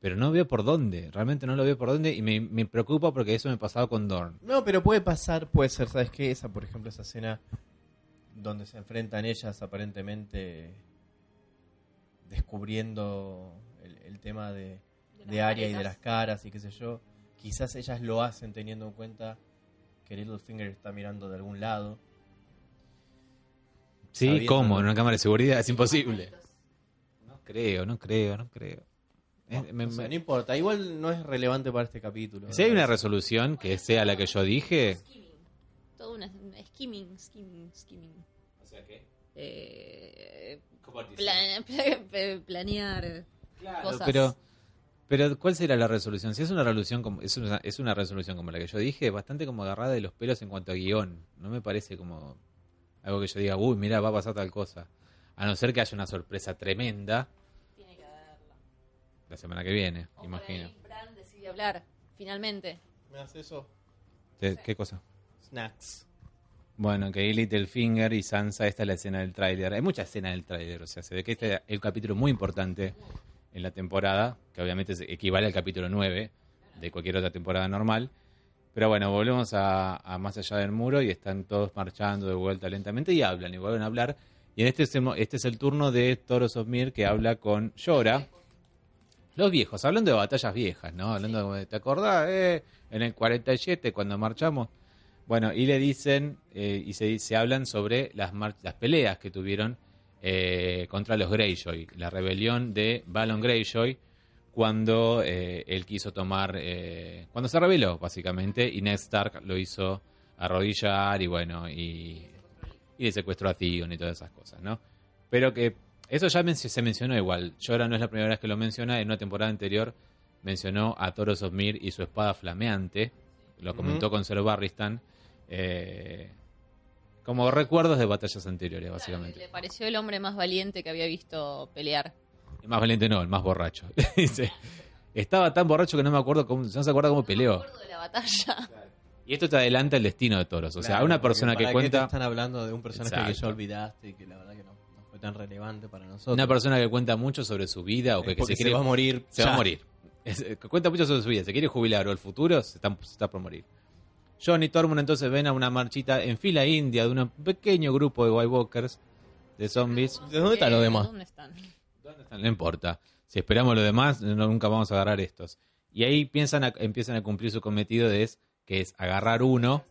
Pero no veo por dónde. Realmente no lo veo por dónde y me, preocupa porque eso me pasaba con Dorn. No, pero puede pasar, puede ser, ¿sabes qué? Esa, por ejemplo, esa escena donde se enfrentan ellas aparentemente descubriendo el, tema de, De de Arya y de las caras y qué sé yo. Quizás ellas lo hacen teniendo en cuenta que Littlefinger está mirando de algún lado. Sí, Sabiendo, ¿cómo? ¿no? En una cámara de seguridad es imposible. No creo, no creo, no creo. No, me- o sea, me- no importa, igual no es relevante para este capítulo. si hay una resolución que sea la que yo dije. Skimming. Todo una skimming, skimming, skimming. O sea, ¿qué? Eh, ¿Cómo plan- pla- cosas. Pero, pero, ¿cuál será la resolución? Si es una resolución como, es una, es una resolución como la que yo dije, bastante como agarrada de los pelos en cuanto a guion. No me parece como algo que yo diga, uy, mira, va a pasar tal cosa. A no ser que haya una sorpresa tremenda Tiene que haberla. la semana que viene, O imagino. ahí Bran decide hablar, finalmente. ¿Me hace eso? ¿Qué, qué cosa? Snacks. Bueno, que ahí Littlefinger y Sansa, esta es la escena del tráiler. Hay mucha escena del tráiler, o sea, se ve que este es el capítulo muy importante en la temporada, que obviamente equivale al capítulo 9 de cualquier otra temporada normal. Pero bueno, volvemos a, a Más allá del muro y están todos marchando de vuelta lentamente y hablan y vuelven a hablar. Y en este este es el turno de Toros of Mir que habla con Llora. Los viejos, hablando de batallas viejas, ¿no? Hablando de, ¿te acordás? Eh, en el 47 cuando marchamos. Bueno, y le dicen, eh, y se, se hablan sobre las, las peleas que tuvieron eh, contra los Greyjoy, la rebelión de Balon Greyjoy, cuando eh, él quiso tomar, eh, cuando se rebeló, básicamente, y Ned Stark lo hizo arrodillar y bueno, y, y le secuestró a Theon y todas esas cosas, ¿no? Pero que eso ya men- se mencionó igual. Llora no es la primera vez que lo menciona, en una temporada anterior mencionó a Toros of Mir y su espada flameante, lo comentó con Zero Barristan, eh, como recuerdos de batallas anteriores, básicamente. Le pareció el hombre más valiente que había visto pelear. El más valiente no, el más borracho. Dice, estaba tan borracho que no me acuerdo cómo, no se acuerda cómo No me peleó. acuerdo de la batalla. Y esto te adelanta el destino de toros. O sea, Claro, una persona que ¿para qué te cuenta, están hablando de un personaje que Exacto. ya olvidaste y que la verdad que no, no fue tan relevante para nosotros. una persona que cuenta mucho sobre su vida o que, que se quiere va a morir. se va ya. a morir. Es- que cuenta mucho sobre su vida, se quiere jubilar o el futuro se está, se está por morir. John y Tormund entonces ven a una marchita en fila india de un pequeño grupo de White Walkers, de zombies. ¿De dónde están los demás? ¿Dónde están? ¿Dónde están? No importa. Si esperamos lo demás, no- nunca vamos a agarrar estos. Y ahí piensan a- empiezan a cumplir su cometido de es, que es agarrar uno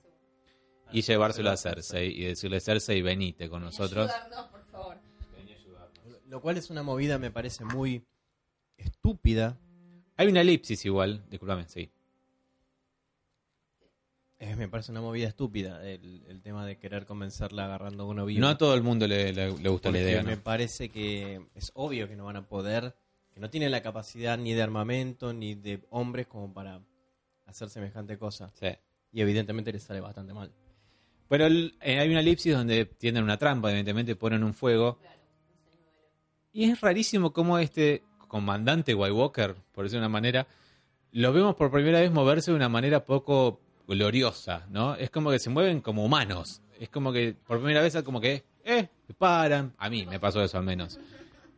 y llevárselo a Cersei y decirle Cersei, venite con nosotros. Ayúdanos, por favor. Lo cual es una movida, me parece muy estúpida. Hay una elipsis igual, discúlpame, sí. Eh, me parece una movida estúpida el, el tema de querer convencerla agarrando uno vivo. No a todo el mundo le, le- le gusta la idea, me ¿no? parece que es obvio que no van a poder, que no tienen la capacidad ni de armamento ni de hombres como para hacer semejante cosa. Sí. Y evidentemente les sale bastante mal. Pero el- eh, hay una elipsis donde tienden una trampa, evidentemente ponen un fuego. Y es rarísimo cómo este comandante White Walker, por decirlo de una manera, lo vemos por primera vez moverse de una manera poco gloriosa, ¿no? Es como que se mueven como humanos. Es como que por primera vez es como que, eh, paran. A mí me pasó eso al menos.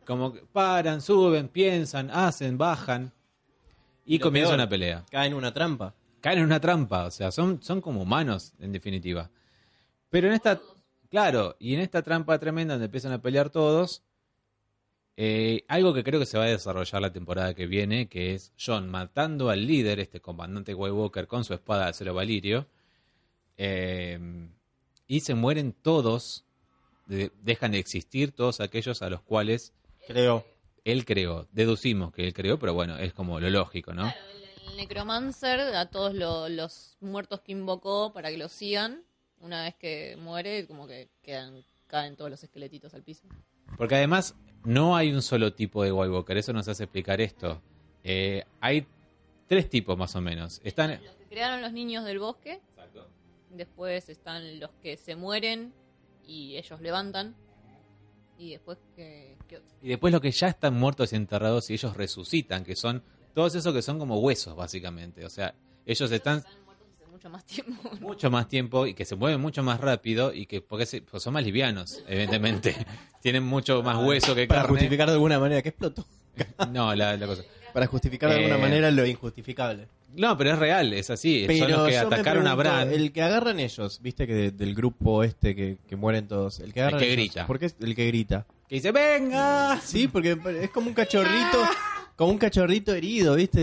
Como que paran, suben, piensan, hacen, bajan. Y Lo comienza peor, una pelea. Caen en una trampa. caen en una trampa, o sea, son, son como humanos, en definitiva. Pero en esta, claro, y en esta trampa tremenda donde empiezan a pelear todos, eh, algo que creo que se va a desarrollar la temporada que viene, que es John matando al líder, este comandante White Walker, con su espada de acero valirio, eh, y se mueren todos, de- dejan de existir todos aquellos a los cuales Creo. él creó. Deducimos que él creó, pero bueno, es como lo lógico, ¿no? Claro, el, el necromancer a todos lo- los muertos que invocó para que lo sigan, una vez que muere, como que quedan caen todos los esqueletitos al piso. Porque además no hay un solo tipo de White Walker, eso nos hace explicar esto. Eh, hay tres tipos más o menos. Están... Los que crearon los niños del bosque, después están los que se mueren y ellos levantan, y después que... que- Y después los que ya están muertos y enterrados y ellos resucitan, que son todos esos que son como huesos, básicamente. O sea, ellos están mucho más tiempo. mucho más tiempo y que se mueven mucho más rápido y que porque se- pues son más livianos, evidentemente. Tienen mucho más hueso que Para carne. justificar de alguna manera que explotó. No, la, la cosa. Para justificar de alguna Eh, manera lo injustificable. No, pero es real, es así. Pero son los que atacaron a Bran. El que agarran ellos, viste que de- del grupo este que, que mueren todos. El que agarran que ellos, grita. ¿Por qué es el que grita? Que dice, ¡venga! Sí, porque es como un cachorrito, como un cachorrito herido, viste.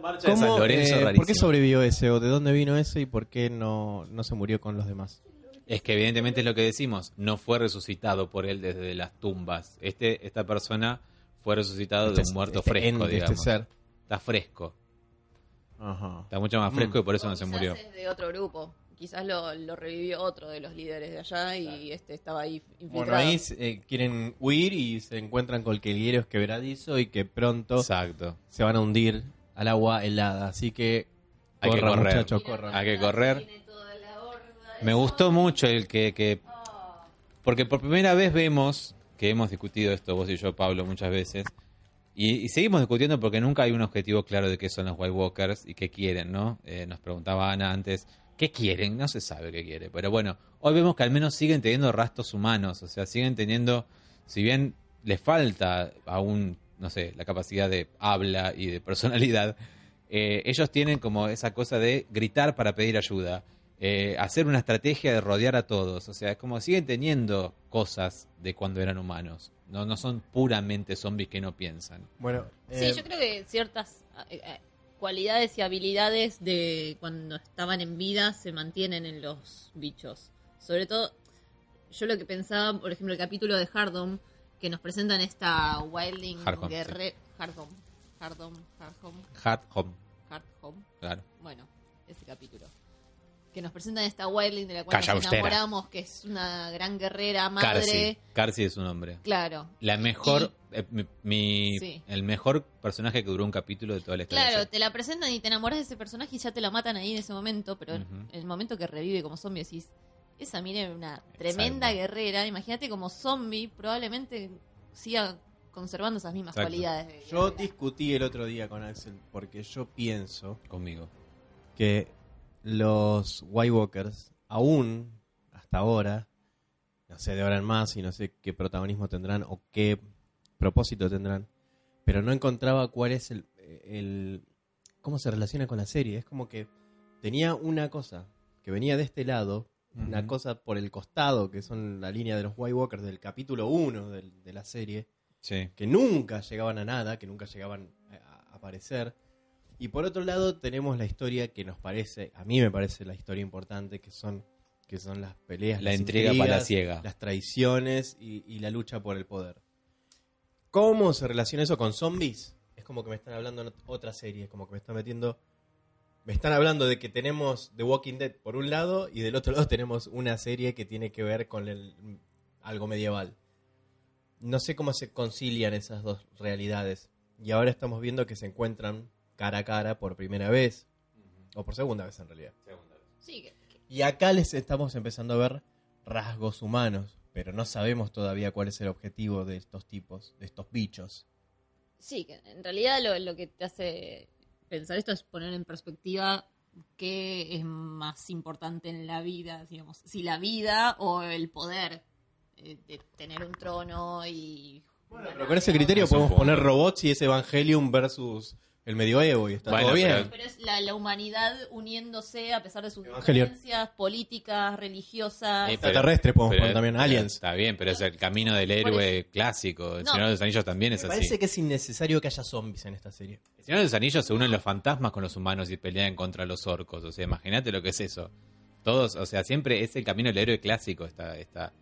Marcha de ¿Cómo, San Lorenzo eh, ¿Por qué sobrevivió ese? ¿O de dónde vino ese? ¿Y por qué no, no se murió con los demás? Es que evidentemente es lo que decimos, no fue resucitado por él desde las tumbas. Este, esta persona fue resucitado de Este- un muerto este fresco, ente, digamos. Este ser. Está fresco, Ajá. está mucho más fresco Mm. y por eso no se Quizás murió. es de otro grupo. Quizás lo, lo revivió otro de los líderes de allá y este estaba ahí infiltrado. Bueno, ahí eh, quieren huir y se encuentran con que el hielo es quebradizo y que pronto Exacto. se van a hundir al agua helada. Así que Hay que correr. muchachos, corran. Hay que correr. Me gustó mucho el que, que... Porque por primera vez vemos, que hemos discutido esto vos y yo, Pablo, muchas veces, y, y seguimos discutiendo porque nunca hay un objetivo claro de qué son los White Walkers y qué quieren, ¿no? Eh, nos preguntaba Ana antes, ¿qué quieren? No se sabe qué quiere, pero bueno, hoy vemos que al menos siguen teniendo rastros humanos, o sea, siguen teniendo, si bien les falta aún, no sé, la capacidad de habla y de personalidad, eh, ellos tienen como esa cosa de gritar para pedir ayuda, eh, hacer una estrategia de rodear a todos, o sea, es como siguen teniendo cosas de cuando eran humanos, no, no son puramente zombies que no piensan. Bueno, Sí, eh, yo creo que ciertas cualidades y habilidades de cuando estaban en vida se mantienen en los bichos. Sobre todo, yo lo que pensaba, por ejemplo, el capítulo de Hardom, que nos presentan esta Wildling Hardhome, guerre... Hardom. Hardom, Hardom, Hard home, Hardhome. claro. Bueno, ese capítulo. Que nos presentan esta Wildling de la cual Calla nos austera. enamoramos, que es una gran guerrera, madre. Carcy, Carcy es su nombre. Claro. La mejor, eh, mi, mi- Sí. el mejor personaje que duró un capítulo de toda la historia. Claro, te la presentan y te enamoras de ese personaje y ya te lo matan ahí en ese momento, pero en el momento que revive como zombie decís, esa mina era una tremenda Exacto. guerrera, imagínate como zombie, probablemente siga conservando esas mismas Exacto. cualidades. de yo discutí el otro día con Axel porque yo pienso Conmigo. que los White Walkers, aún hasta ahora, no sé de ahora en más y no sé qué protagonismo tendrán o qué propósito tendrán, pero no encontraba cuál es el, el cómo se relaciona con la serie. Es como que tenía una cosa que venía de este lado, una cosa por el costado, que son la línea de los White Walkers del capítulo 1 del- de la serie, Sí. que nunca llegaban a nada, que nunca llegaban a a aparecer. Y por otro lado tenemos la historia que nos parece, a mí me parece la historia importante, que son, que son las peleas, La las intriga intrigas, palaciega. las traiciones y, y la lucha por el poder. ¿Cómo se relaciona eso con zombies? Es como que me están hablando en ot- otra serie, es como que me están metiendo... Me están hablando de que tenemos The Walking Dead por un lado y del otro lado tenemos una serie que tiene que ver con el, algo medieval. No sé cómo se concilian esas dos realidades. Y ahora estamos viendo que se encuentran cara a cara por primera vez. O por segunda vez en realidad. Sí, que- que- Y acá les estamos empezando a ver rasgos humanos. Pero no sabemos todavía cuál es el objetivo de estos tipos, de estos bichos. sí, que en realidad lo, lo que te hace pensar esto es poner en perspectiva qué es más importante en la vida, digamos, si la vida o el poder eh, de tener un trono y... Pero con ese criterio podemos poner robots y es Evangelion versus el medioevo y está Bueno, todo bien. pero- Pero es la, la humanidad uniéndose a pesar de sus Evangelion. diferencias políticas, religiosas. Eh, Extraterrestre, podemos poner también, aliens. Está bien, pero es el camino del héroe clásico. El No. Señor de los Anillos también es Me así. parece que es innecesario que haya zombies en esta serie. El Señor de los Anillos se unen los fantasmas con los humanos y pelean contra los orcos. O sea, imagínate lo que es eso. Todos, o sea, siempre es el camino del héroe clásico. Está, está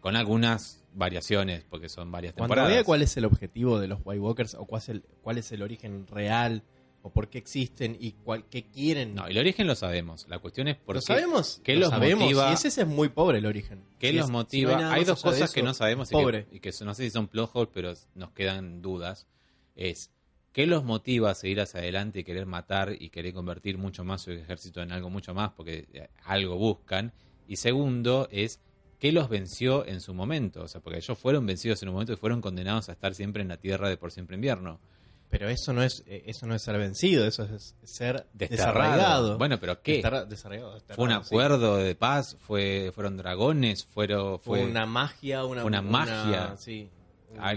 con algunas variaciones, porque son varias Cuando temporadas. vea cuál es el objetivo de los White Walkers o cuál es el, cuál es el origen real o por qué existen y cuál, qué quieren. No, el origen lo sabemos. La cuestión es por ¿Lo qué. sabemos? ¿Qué Lo los sabemos. motiva? Y ese, ese es muy pobre el origen. ¿Qué Si los es- motiva? si no hay dos cosas que no sabemos y Pobre. que, y que no sé si son plot holes, pero nos quedan dudas. Es ¿qué los motiva a seguir hacia adelante y querer matar y querer convertir mucho más su ejército en algo mucho más porque eh, algo buscan? Y segundo es ¿qué los venció en su momento? O sea, porque ellos fueron vencidos en un momento y fueron condenados a estar siempre en la tierra de por siempre invierno. Pero eso no es eh, eso no es ser vencido, eso es ser Desterrado. desarraigado. Bueno, pero ¿qué? Desarraigado, ¿Fue un sí. acuerdo de paz? ¿Fue, ¿Fueron dragones? ¿Fueron, Fue, fue, una magia, una, una magia. sí.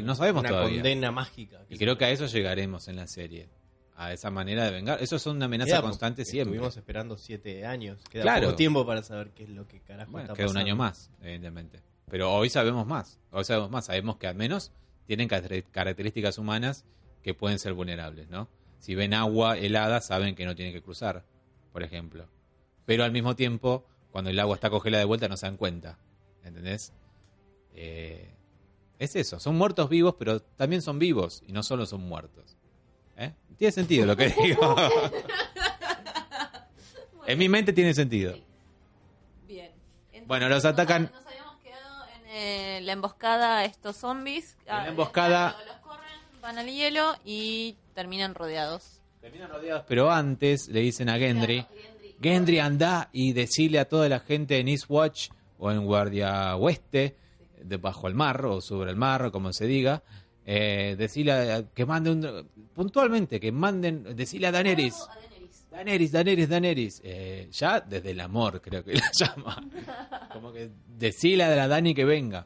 No sabemos una todavía. condena mágica. Y creo que a eso llegaremos en la serie. A esa manera de vengar. Eso es una amenaza Queda- constante siempre. Estuvimos esperando siete años. Queda Claro. poco tiempo para saber qué es lo que carajo Bueno, está queda un pasando. año más, evidentemente. Pero hoy sabemos más. Hoy sabemos más. Sabemos que al menos tienen caracter- características humanas que pueden ser vulnerables, ¿no? Si ven agua helada, saben que no tienen que cruzar, por ejemplo. Pero al mismo tiempo, cuando el agua está congelada de vuelta, no se dan cuenta. ¿Entendés? Eh, es eso. Son muertos vivos, pero también son vivos. Y no solo son muertos. Tiene sentido lo que digo. en mi mente tiene sentido. Bien. Entonces, Bueno, los atacan- Nos habíamos quedado en eh, la emboscada a estos zombies. En la Ah, emboscada- Los corren, van al hielo y terminan rodeados. Terminan rodeados, pero antes le dicen a Gendry, Gendry. Gendry anda y decirle a toda la gente en Eastwatch o en Guardia Oeste, de bajo el mar o sobre el mar, o como se diga, eh, decirle a- que manden puntualmente, que manden, decirle a Daenerys. Daenerys, Daenerys, Daenerys, eh, ya desde el amor creo que la llama, como que decirle a la Dani que venga.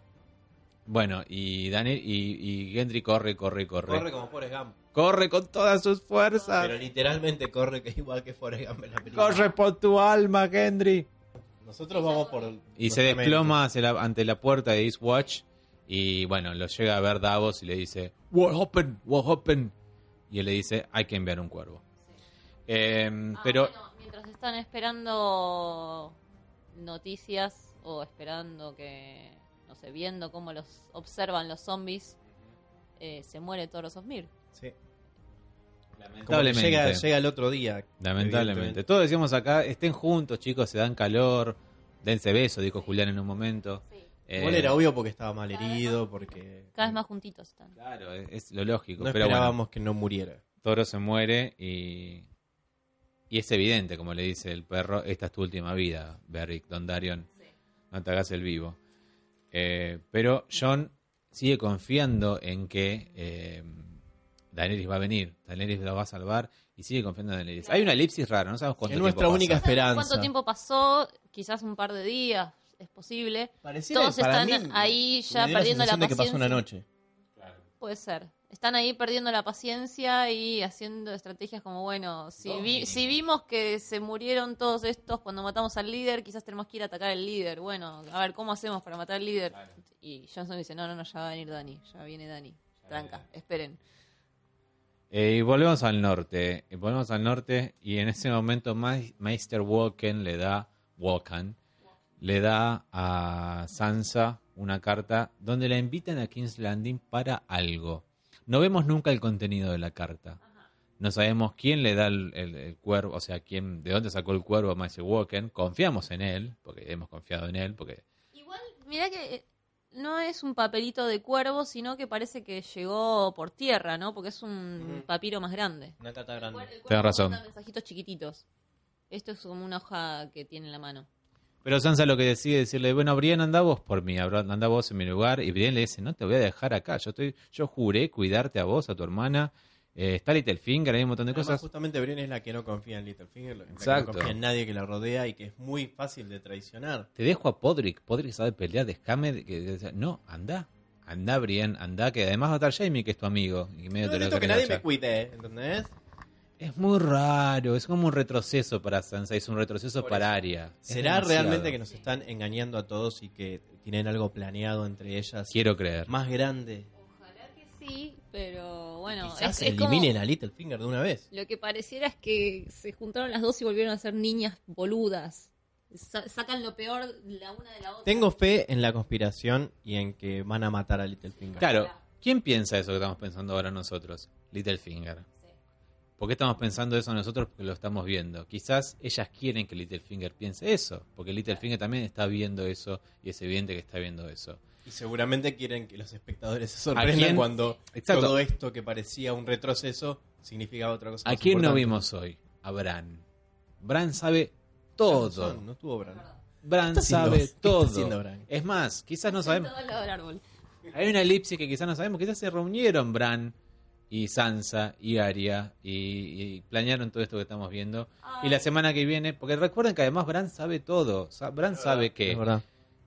Bueno, y, Dane- y, y Gendry corre, corre, corre. Corre como Forrest Gump. Corre con todas sus fuerzas. Pero literalmente corre que es igual que Forrest Gump en la película. Corre por tu alma, Gendry. Nosotros vamos por... Y se desploma hacia la- ante la puerta de Eastwatch. Y bueno, lo llega a ver Davos y le dice: What happened? What happened? Y él le dice: Hay que enviar un cuervo. Eh, Ah, pero bueno, mientras están esperando noticias o esperando que, no sé, viendo cómo los observan los zombies, eh, se muere Toros of Mir. mente. Sí. Lamentablemente, llega, llega el otro día. lamentablemente. Todos decíamos acá: estén juntos, chicos, se dan calor. Dense beso, dijo Julián en un momento. Eh, Igual era obvio porque estaba mal herido, porque... Cada vez más juntitos están. Claro, es, es lo lógico. No pero bueno, esperábamos que no muriera. Toro se muere y. Y es evidente, como le dice el perro, esta es tu última vida, Beric, Dondarion. No te hagas el vivo. Eh, pero John sigue confiando en que eh, Daenerys va a venir, Daenerys lo va a salvar y sigue confiando en Daenerys. Hay una elipsis rara, no sabemos cuánto Es nuestra tiempo única pasa. esperanza. ¿Cuánto tiempo pasó? Quizás un par de días, es posible. Pareciera, Todos están mí, ahí ya me dio perdiendo la sensación de que pasó una paciencia. noche. Puede ser. Están ahí perdiendo la paciencia y haciendo estrategias como, bueno, si, vi- si vimos que se murieron todos estos cuando matamos al líder, quizás tenemos que ir a atacar al líder. Bueno, a ver, ¿cómo hacemos para matar al líder? Y Johnson dice, no, no, no, ya va a venir Dani, ya viene Dani. Tranca, esperen. Eh, y volvemos al norte. Y volvemos al norte y en ese momento Ma- Meister Walken le da Walken le da a Sansa una carta donde la invitan a King's Landing para algo. No vemos nunca el contenido de la carta. No sabemos quién le da el, el- el cuervo, o sea, quién, de dónde sacó el cuervo a Meister Walken. Confiamos en él, porque hemos confiado en él, porque Igual, mira que eh, no es un papelito de cuervo, sino que parece que llegó por tierra, ¿no? Porque es un papiro más grande. Una carta grande. Tenés razón. mensajitos chiquititos. Esto es como una hoja que tiene en la mano. Pero Sansa lo que decide es decirle, bueno, Brienne, anda vos por mí, anda vos en mi lugar. Y Brienne le dice, no te voy a dejar acá. Yo estoy, yo juré cuidarte a vos, a tu hermana. Eh, está Littlefinger, hay un montón de Además, cosas. justamente Brienne es la que no confía en Littlefinger, la que Exacto. no confía en nadie que la rodea y que es muy fácil de traicionar. Te dejo a Podrick. Podrick sabe pelear Scammed. Que, que- no, anda. Anda, Brienne, anda. Que además va a estar Jamie, que es tu amigo. Y medio No te lo que nadie hallar. me cuide, ¿entendés? Es muy raro, es como un retroceso para Sansa, es un retroceso Por para. Arya. ¿Será demasiado. realmente que nos están engañando a todos y que tienen algo planeado entre ellas Quiero creer. más grande? Ojalá que sí, pero bueno, Quizás es, es como- eliminen a Littlefinger de una vez. Lo que pareciera es que se juntaron las dos y volvieron a ser niñas boludas. Sa- sacan lo peor la una de la otra. Tengo fe en la conspiración y en que van a matar a Littlefinger. Claro, ¿quién piensa eso que estamos pensando ahora nosotros? Littlefinger. ¿Por qué estamos pensando eso nosotros? Porque lo estamos viendo. Quizás ellas quieren que Littlefinger piense eso, porque Littlefinger también está viendo eso y es evidente que está viendo eso. Y seguramente quieren que los espectadores se sorprendan cuando Exacto. todo esto que parecía un retroceso significa otra cosa. ¿A más quién no vimos hoy? A Bran. Bran sabe todo. No tuvo Bran. Bran sabe ¿Qué está todo. Bran? Es más, quizás no sabemos. Sentado al lado del árbol. Hay una elipsis que quizás no sabemos. Quizás se reunieron Bran y Sansa y Arya y, y planearon todo esto que estamos viendo. Y la semana que viene, porque recuerden que además Bran sabe todo. Bran sabe que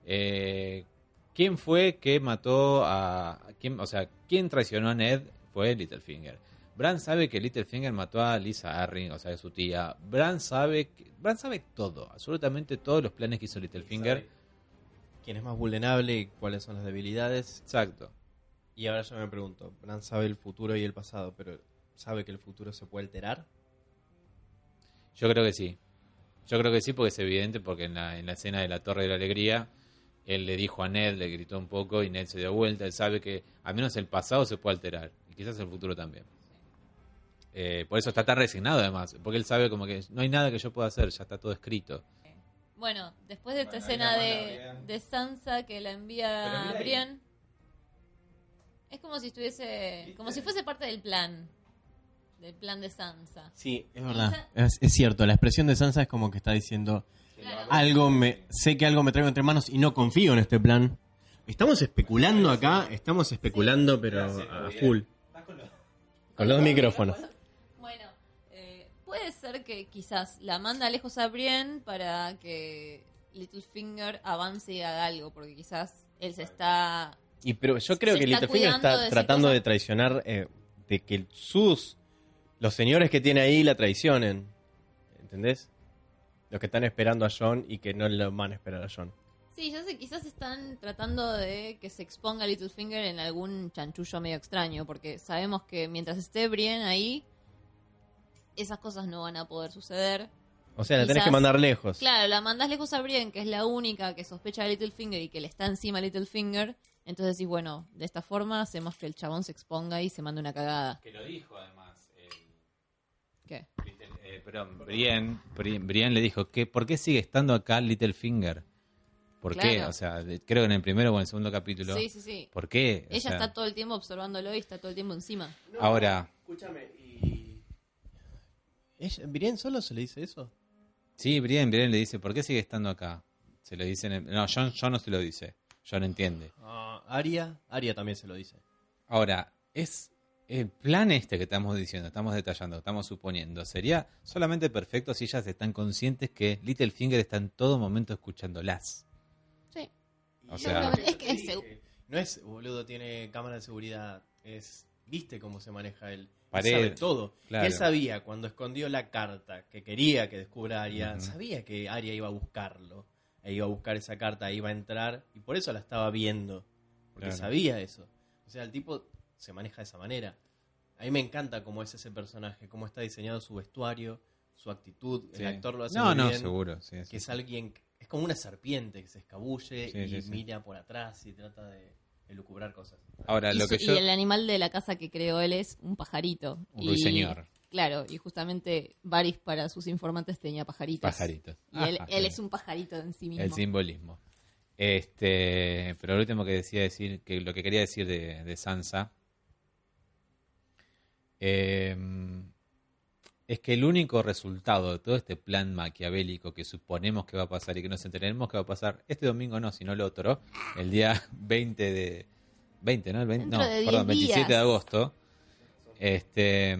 eh, quién fue que mató a, quién, o sea, quién traicionó a Ned fue Littlefinger. Bran sabe que Littlefinger mató a Lisa Arryn, o sea, su tía. Bran sabe, que- Bran sabe todo, absolutamente todos los planes que hizo Littlefinger. Quién es más vulnerable y cuáles son las debilidades. Exacto. Y ahora yo me pregunto, Bran sabe el futuro y el pasado, pero ¿sabe que el futuro se puede alterar? Yo creo que sí. Yo creo que sí porque es evidente porque en la, en la escena de la Torre de la Alegría él le dijo a Ned, le gritó un poco y Ned se dio vuelta. Él sabe que al menos el pasado se puede alterar y quizás el futuro también. Eh, por eso está tan resignado además, porque él sabe como que no hay nada que yo pueda hacer, ya está todo escrito. Bueno, después de esta Bueno, escena de, Sansa que la envía mira ahí. Es como si estuviese, como si fuese parte del plan, del plan de Sansa. Sí, es verdad. Es, es cierto, la expresión de Sansa es como que está diciendo Claro. algo me sé que algo me traigo entre manos y no confío en este plan. Estamos especulando acá, estamos especulando pero a full. Con los micrófonos. Bueno, eh, puede ser que quizás la manda lejos a Brienne para que Littlefinger avance y haga algo, porque quizás él se está... Y pero yo creo que Littlefinger está tratando de traicionar, eh, de que sus, los señores que tiene ahí la traicionen. ¿Entendés? Los que están esperando a John y que no lo van a esperar a John. Sí, yo sé, quizás están tratando de que se exponga Littlefinger en algún chanchullo medio extraño, porque sabemos que mientras esté Brienne ahí, esas cosas no van a poder suceder. O sea, la tenés Quizás- que mandar lejos. Claro, la mandás lejos a Brienne, que es la única que sospecha de Littlefinger y que le está encima a Littlefinger. Entonces decís, bueno, de esta forma hacemos que el chabón se exponga y se mande una cagada. Que lo dijo además. ¿Qué? eh, perdón, Brienne, Bri- Brienne le dijo que ¿por qué sigue estando acá Littlefinger? ¿Por qué? O sea, creo que en el primero o en el segundo capítulo. Sí, sí, sí. ¿Por qué? O Ella sea, está todo el tiempo observándolo y está todo el tiempo encima. Ahora, Escúchame, y. ¿Ella, ¿Brienne solo se le dice eso? sí, Brienne, Brienne le dice, ¿por qué sigue estando acá? Se lo dicen, en- no, John, John no se lo dice. John entiende. Ah, Aria, Aria también se lo dice. Ahora, es el plan este que estamos diciendo, estamos detallando, estamos suponiendo, sería solamente perfecto si ellas están conscientes que Littlefinger está en todo momento escuchándolas. Sí. O sea. Es que es No es, boludo, tiene cámara de seguridad. Es. ¿Viste cómo se maneja él? Él Pared, sabe todo. claro. Él sabía cuando escondió la carta que quería que descubra Aria. Sabía que Aria iba a buscarlo. E iba a buscar esa carta, iba a entrar. Y por eso la estaba viendo. Porque Claro. sabía eso. O sea, el tipo se maneja de esa manera. A mí me encanta cómo es ese personaje, cómo está diseñado su vestuario, su actitud. Sí. El actor lo hace No, muy no, bien. seguro. sí, sí. Que es alguien. Es como una serpiente que se escabulle Sí, y sí, sí. mira por atrás y trata de elucubrar cosas. Ahora, Y, lo su- que y yo... el animal de la casa que creó él es un pajarito. Un Y- ruiseñor. Claro, y justamente Varys para sus informantes tenía pajaritos. Pajaritos. Y él, sí. es un pajarito en sí mismo. El simbolismo. Este, pero lo último que decía decir, que lo que quería decir de, de Sansa, eh, es que el único resultado de todo este plan maquiavélico que suponemos que va a pasar y que nos enteraremos que va a pasar este domingo no, sino el otro, el día 20 de 20, ¿no? El 20, Dentro no, de 10 perdón, 27 de agosto. Este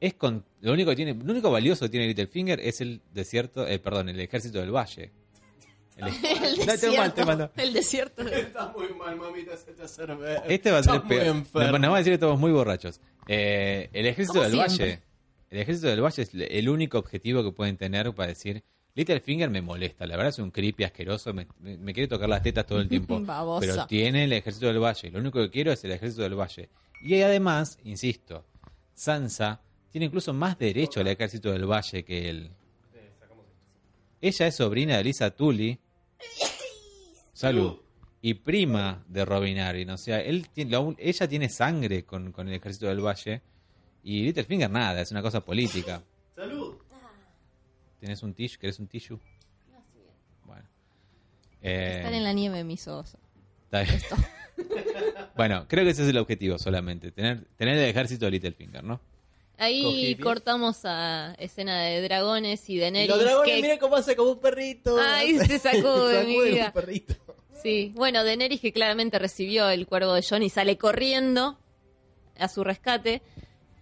es con lo único que tiene, lo único valioso que tiene Littlefinger es el desierto, eh, perdón, el ejército del valle. El, el No, estoy mal, desierto. mal. El desierto. Está muy mal, mamita, se te ver. Este va a ser peor. enfermo. Nos van a decir que estamos muy borrachos. Eh, el ejército del siempre. valle. el ejército del Valle es el único objetivo que pueden tener para decir, Littlefinger me molesta, la verdad es un creepy asqueroso, me, me- me quiere tocar las tetas todo el tiempo. Pero tiene el ejército del Valle, lo único que quiero es el ejército del Valle. Y además, insisto, Sansa tiene incluso más derecho al ejército del Valle que él. Ella es sobrina de Lisa Tully. Salud. Y prima de Robin Arryn. O sea, él tiene, la ella tiene sangre con, con el ejército del Valle. Y Littlefinger nada, es una cosa política. ¡Salud! ¿Tienes un tissue? ¿Querés un tissue? Bueno. Eh, Están en la nieve mis ojos. está bien. bueno, creo que ese es el objetivo solamente. Tener, tener el ejército de Littlefinger, ¿no? Ahí cortamos a escena de dragones y de Daenerys. los dragones, que- mira cómo hace como un perrito. Ay, se sacude, mi vida. un perrito. Sí, bueno, Daenerys que claramente recibió el cuervo de Jon y sale corriendo a su rescate.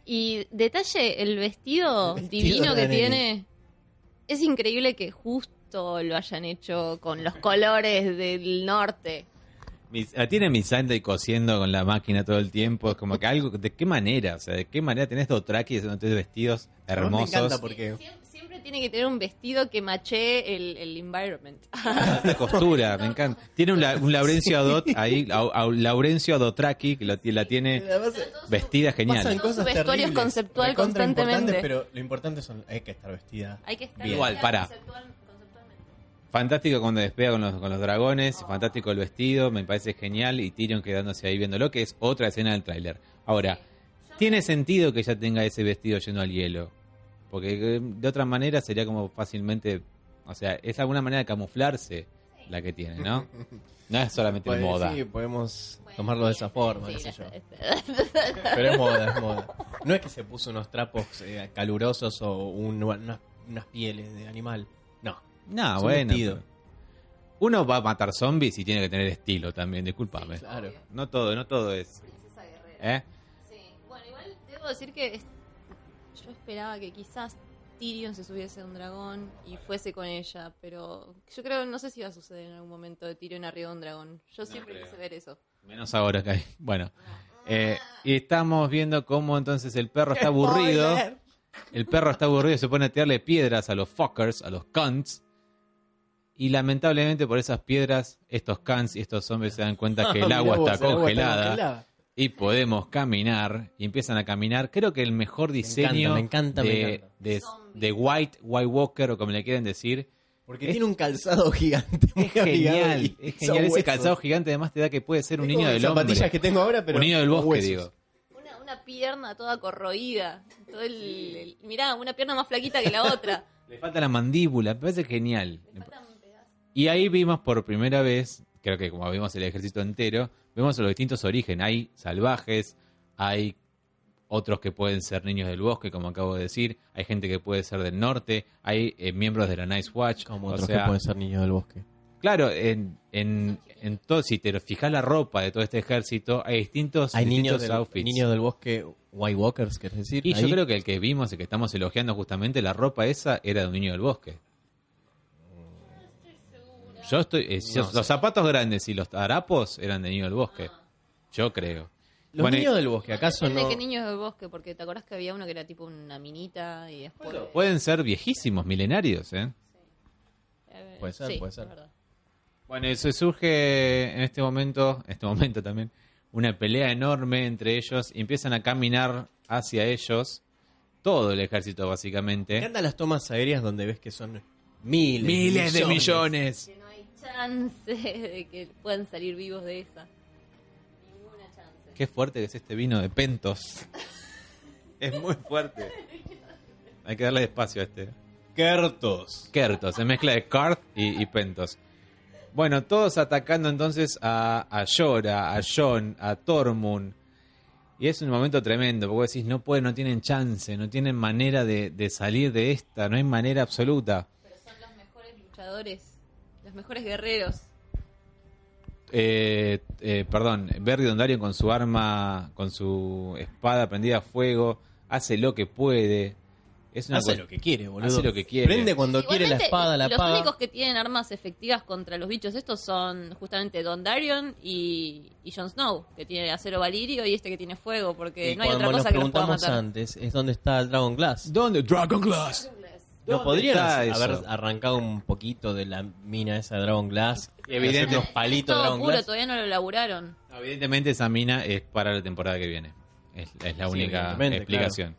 Y detalle, el vestido, El vestido divino que Daenerys. tiene. Es increíble que justo lo hayan hecho con los colores del norte. Mis- la tiene Missandei cosiendo con la máquina todo el tiempo. Es como que algo. ¿De qué manera? O sea, ¿de qué manera tenés Dothraki haciendo tres vestidos vos Me encanta hermosos? porque Siem- Siempre tiene que tener un vestido que machee el, el environment. De costura, me encanta. Tiene un, la- un Laurencio Adot ahí, a- a- Laurencio Adotraki, que lo ti- la tiene además vestida pasan genial. Su cosas vestuario es conceptual constantemente. importantes, pero lo importante son hay que estar vestida. Hay que estar Bien. Igual, pará. conceptual- conceptualmente. Fantástico cuando despega con los, con los dragones, fantástico el vestido, me parece genial. Y Tyrion quedándose ahí viéndolo, que es otra escena del tráiler. Ahora, tiene sentido que ella tenga ese vestido lleno al hielo. Porque eh, de otra manera sería como fácilmente. O sea, es alguna manera de camuflarse la que tiene, ¿no? No es solamente Pues, moda. Sí, podemos tomarlo de esa forma, Sí, qué sé yo. Pero es moda, es moda. No es que se puso unos trapos eh, calurosos o un- unas, unas pieles de animal. No. No, bueno. pero- Uno va a matar zombies y tiene que tener estilo también, discúlpame. Claro. No todo, no todo es. Princesa guerrera. ¿Eh? Sí. Bueno, igual debo decir que es- yo esperaba que quizás Tyrion se subiese a un dragón y fuese con ella, pero yo creo, no sé si va a suceder en algún momento de Tyrion arriba de un dragón. Yo siempre creo. quise ver eso. Menos ahora que hay. Bueno. Eh, y estamos viendo cómo entonces el perro está aburrido. El perro está aburrido y se pone a tirarle piedras a los fuckers, a los cunts. Y lamentablemente por esas piedras, estos cunts y estos hombres se dan cuenta que el agua vos, está el agua congelada. congelada. Y podemos caminar. Y empiezan a caminar. Creo que el mejor diseño me encanta, me de, encanta. de, de White, White Walker o como le quieren decir. Porque Es- tiene un calzado gigante. muy Es genial. Es genial. Ese huesos. calzado gigante además te da que puede ser un niño del hombre. zapatillas que tengo ahora, pero un niño del bosque, huesos. digo. Una, una pierna toda corroída. Todo el, el- mirá, una pierna más flaquita que la otra. Le falta la mandíbula, me parece genial. Le falta. Y ahí vimos por primera vez, creo que como vimos el ejército entero, vemos los distintos orígenes. Hay salvajes, hay otros que pueden ser niños del bosque, como acabo de decir, hay gente que puede ser del norte, hay eh, miembros de la Nice Watch. Como otros sea, que pueden ser niños del bosque. Claro, en, en, en todo, si te fijas la ropa de todo este ejército, hay distintos, Hay niños del, outfits. niños del bosque White Walkers, ¿querés decir? Y yo creo que el que vimos, el que estamos elogiando justamente, la ropa esa era de un niño del bosque. Yo estoy. eh, No los zapatos grandes y los harapos eran de niño del bosque. Yo creo. Los Bueno, niños del bosque, ¿acaso Depende no? de qué niños del bosque, porque te acordás que había uno que era tipo una minita y después... Pueden ser viejísimos, milenarios, ¿eh? Eh, Puede ser, sí, puede ser. es verdad. Bueno, y se surge en este momento, en este momento también, una pelea enorme entre ellos y empiezan a caminar hacia ellos todo el ejército, Me básicamente. encantan las tomas aéreas donde ves que son miles, Miles de millones. Que no hay chance de que puedan salir vivos de esa. Ninguna chance. Qué fuerte que es este vino de Pentos. es muy fuerte. Hay que darle espacio a este. Kertos. Kertos, se mezcla de Karth y, y Pentos. Bueno, todos atacando entonces a, a Yora, a Jon, a Tormund. Y es un momento tremendo, porque vos decís, no pueden, no tienen chance, no tienen manera de, de salir de esta, no hay manera absoluta. Pero son los mejores luchadores, los mejores guerreros. Eh, eh, perdón, Berry Dondarrion con su arma, con su espada prendida a fuego, hace lo que puede. Es una Hace lo que quiere, boludo. Hace lo que quiere. Prende cuando quiere la espada, la los únicos que tienen armas efectivas contra los bichos estos son justamente Don Darion y, y Jon Snow, que tiene acero valirio y este que tiene fuego, porque Y no hay otra nos cosa que los pueda preguntamos matar. antes, es donde está el Dragon Glass. ¿Dónde? Dragon Glass. ¿No ¿Dónde podrían eso? haber arrancado un poquito de la mina esa de Dragon Glass? Y evidente- Hacer unos palitos Dragon puro, Glass. todavía no lo elaboraron. Evidentemente esa mina es para la temporada que viene. Es, es la única evidentemente, explicación.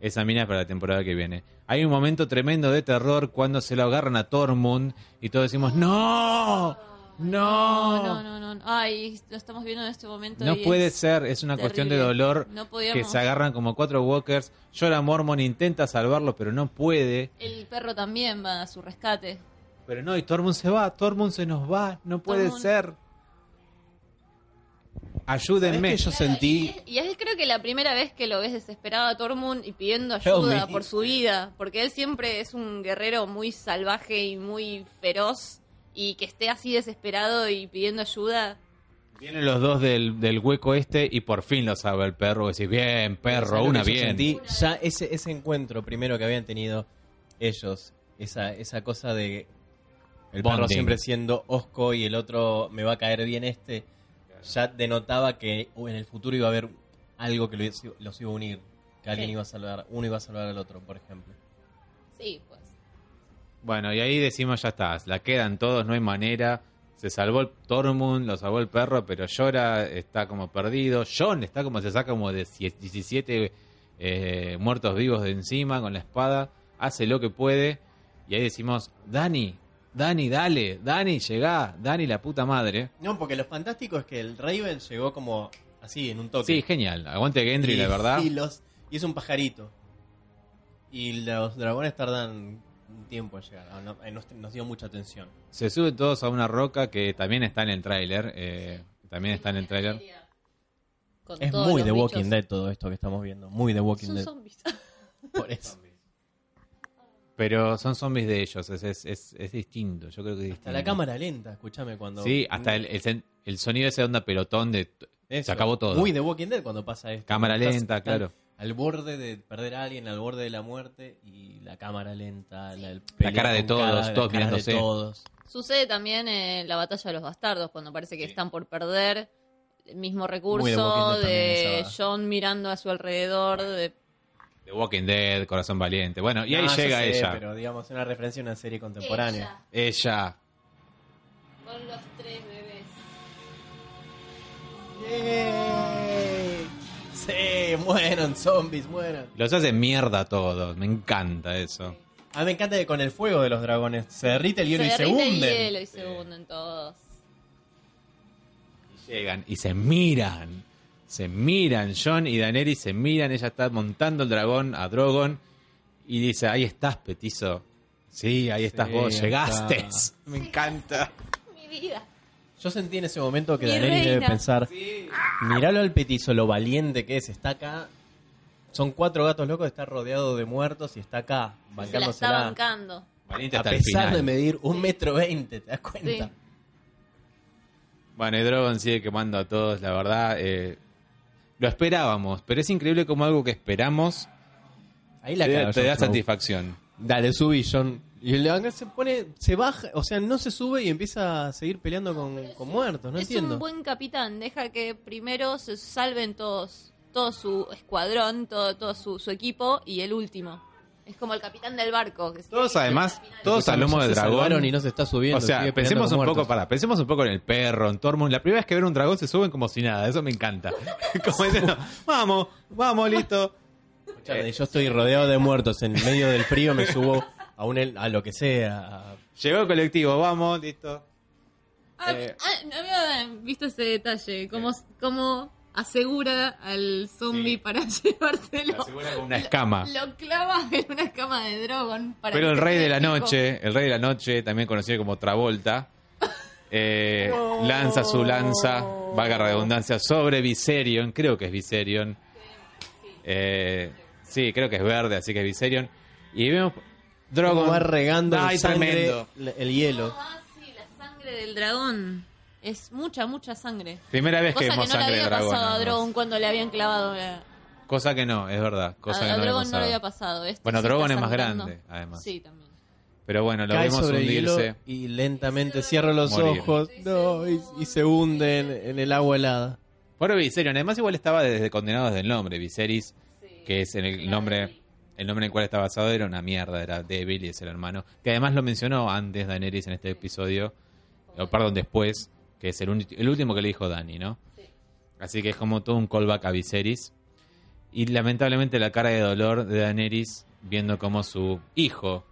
Esa mina es para la temporada que viene. Hay un momento tremendo de terror cuando se lo agarran a Tormund y todos decimos ¡No! ¡No! No, no, no, no. Ay, lo estamos viendo en este momento. No y puede es ser, es una cuestión de dolor No que se agarran como cuatro walkers. Llora Mormon, intenta salvarlo, pero no puede. El perro también va a su rescate. Pero no, y Tormund se va, Tormund se nos va, no puede Tormund- ser. Ayúdenme. ¿Sabés que yo sentí... Y es creo que la primera vez que lo ves desesperado a Tormund y pidiendo ayuda por su vida, porque él siempre es un guerrero muy salvaje y muy feroz y que esté así desesperado y pidiendo ayuda. Vienen los dos del, del hueco este y por fin lo sabe el perro. Decís, bien, perro, ¿sabés lo una bien. sentí? ya ese, ese encuentro primero que habían tenido ellos, esa, esa cosa de el perro Bonding. siempre siendo osco y el otro me va a caer bien este, ya denotaba que en el futuro iba a haber algo que los, los iba a unir, que alguien Sí. iba a salvar, uno iba a salvar al otro, por ejemplo. Sí. Bueno, y ahí decimos, ya está, la quedan todos, no hay manera. Se salvó el Tormund, lo salvó el perro, pero Llora está como perdido. John está como, se saca como de 17 eh, muertos vivos de encima con la espada. Hace lo que puede. Y ahí decimos, Dani, Dani, dale, Dani, llegá, Dani, la puta madre. No, porque lo fantástico es que el Raven llegó como así, en un toque. Sí, genial. Aguante Gendry, y, la verdad. Y, los, y es un pajarito. Y los dragones tardan un tiempo en llegar. No- eh, nos, nos dio mucha atención. Se suben todos a una roca que también está en el tráiler. eh, también está en el tráiler. Es muy de Walking bichos. Dead todo esto que estamos viendo. Muy de Walking Son Dead. zombies. Por eso. Pero son zombies de ellos, es, es, es, es distinto. Yo creo que es distinto. Hasta la cámara lenta, escúchame cuando. Sí, hasta el, el, sonido de onda pelotón de... Eso. Se acabó todo. Muy de Walking Dead cuando pasa esto. Cámara estás- lenta, estás claro. Al borde de perder a alguien, al borde de la muerte y la cámara lenta. La, el La cara de todos, cara, todos de mirándose. todos. Sucede también en la batalla de los bastardos, cuando parece que están por perder. El mismo de recurso de esa. John mirando a su alrededor. De... The Walking Dead, Corazón Valiente. Bueno, y ahí No, llega sé, ella. Pero digamos, es una referencia a una serie contemporánea. Ella. Con los tres Sí, mueran zombies, mueran. Los hace mierda a todos. Me encanta eso. A mí me encanta que con el fuego de los dragones se derrite el hielo y se derrite el hunden. hielo y se hunden todos. Y llegan y se miran. Se miran. John y Daenerys se miran. Ella está montando el dragón a Drogon. Y dice, ahí estás, petizo. Sí, ahí estás Sí, vos. Llegaste. está. Me encanta. Mi vida. Yo sentí en ese momento que Mi Daenerys debe reina. pensar, miralo al petizo, lo valiente que es, está acá. Son cuatro gatos locos, está rodeado de muertos y está acá, Se la está bancando. Valiente A hasta el pesar final. de medir un metro veinte, ¿te das cuenta? Sí. Bueno, y Drogon sigue quemando a todos, la verdad. eh, lo esperábamos, pero es increíble como algo que esperamos Ahí la te, caga te Jon da Snow. satisfacción. Dale, subí, John. Y el Levan se pone, se baja, o sea, no se sube y empieza a seguir peleando con, con muertos, no es entiendo. un buen capitán. Deja que primero se salven todos, todo su escuadrón, todo, todo su, su equipo y el último. Es como el capitán del barco. que se- Todos además, todos al lomo ya de se dragón. y no se está subiendo. O sea, pensemos un poco, para, pensemos un poco en el perro, en Tormund. La primera vez que ven un dragón se suben como si nada, eso me encanta. como diciendo, vamos, vamos, listo. Escuchame, yo estoy rodeado de muertos, en medio del frío me subo a un el- a lo que sea. Llegó el colectivo, vamos, listo. Ah, Eh. ah, no había visto ese detalle. Cómo, cómo asegura al zombie Sí. para llevárselo. Asegura con una escama. Lo clava en una escama de Drogon. Para Pero que el rey de la noche, el rey de la noche, también conocido como Travolta, eh, lanza su lanza, valga la redundancia, sobre Viserion, creo que es Viserion. Eh, sí, creo que es verde, así que es Viserion. Y vemos Drogon. Como va regando Ay, el sangre, el hielo. Ah, sí, la sangre del dragón. Es mucha, mucha sangre. Primera vez que Cosa que vemos no le sangre de había dragón. pasado a. Drogon cuando le habían clavado la, Cosa que no, es verdad. Cosa a, que a no, le Drogon no pasaba. le había pasado. Este Bueno, Drogon es más grande, además. Sí, también. Pero bueno, lo Cae vemos sobre hielo hundirse. y lentamente cierra los Morir. ojos no, y, y se hunde en, en el agua helada. Pobre Viserion, además igual estaba desde condenado desde el nombre. Viserys, que es en el nombre, el nombre en el cual está basado, era una mierda, era débil y es el hermano. Que además lo mencionó antes Daenerys en este episodio, o perdón, después, que es el, el último que le dijo Dani, ¿no? Así que es como todo un callback a Viserys. Y lamentablemente la cara de dolor de Daenerys viendo cómo su hijo,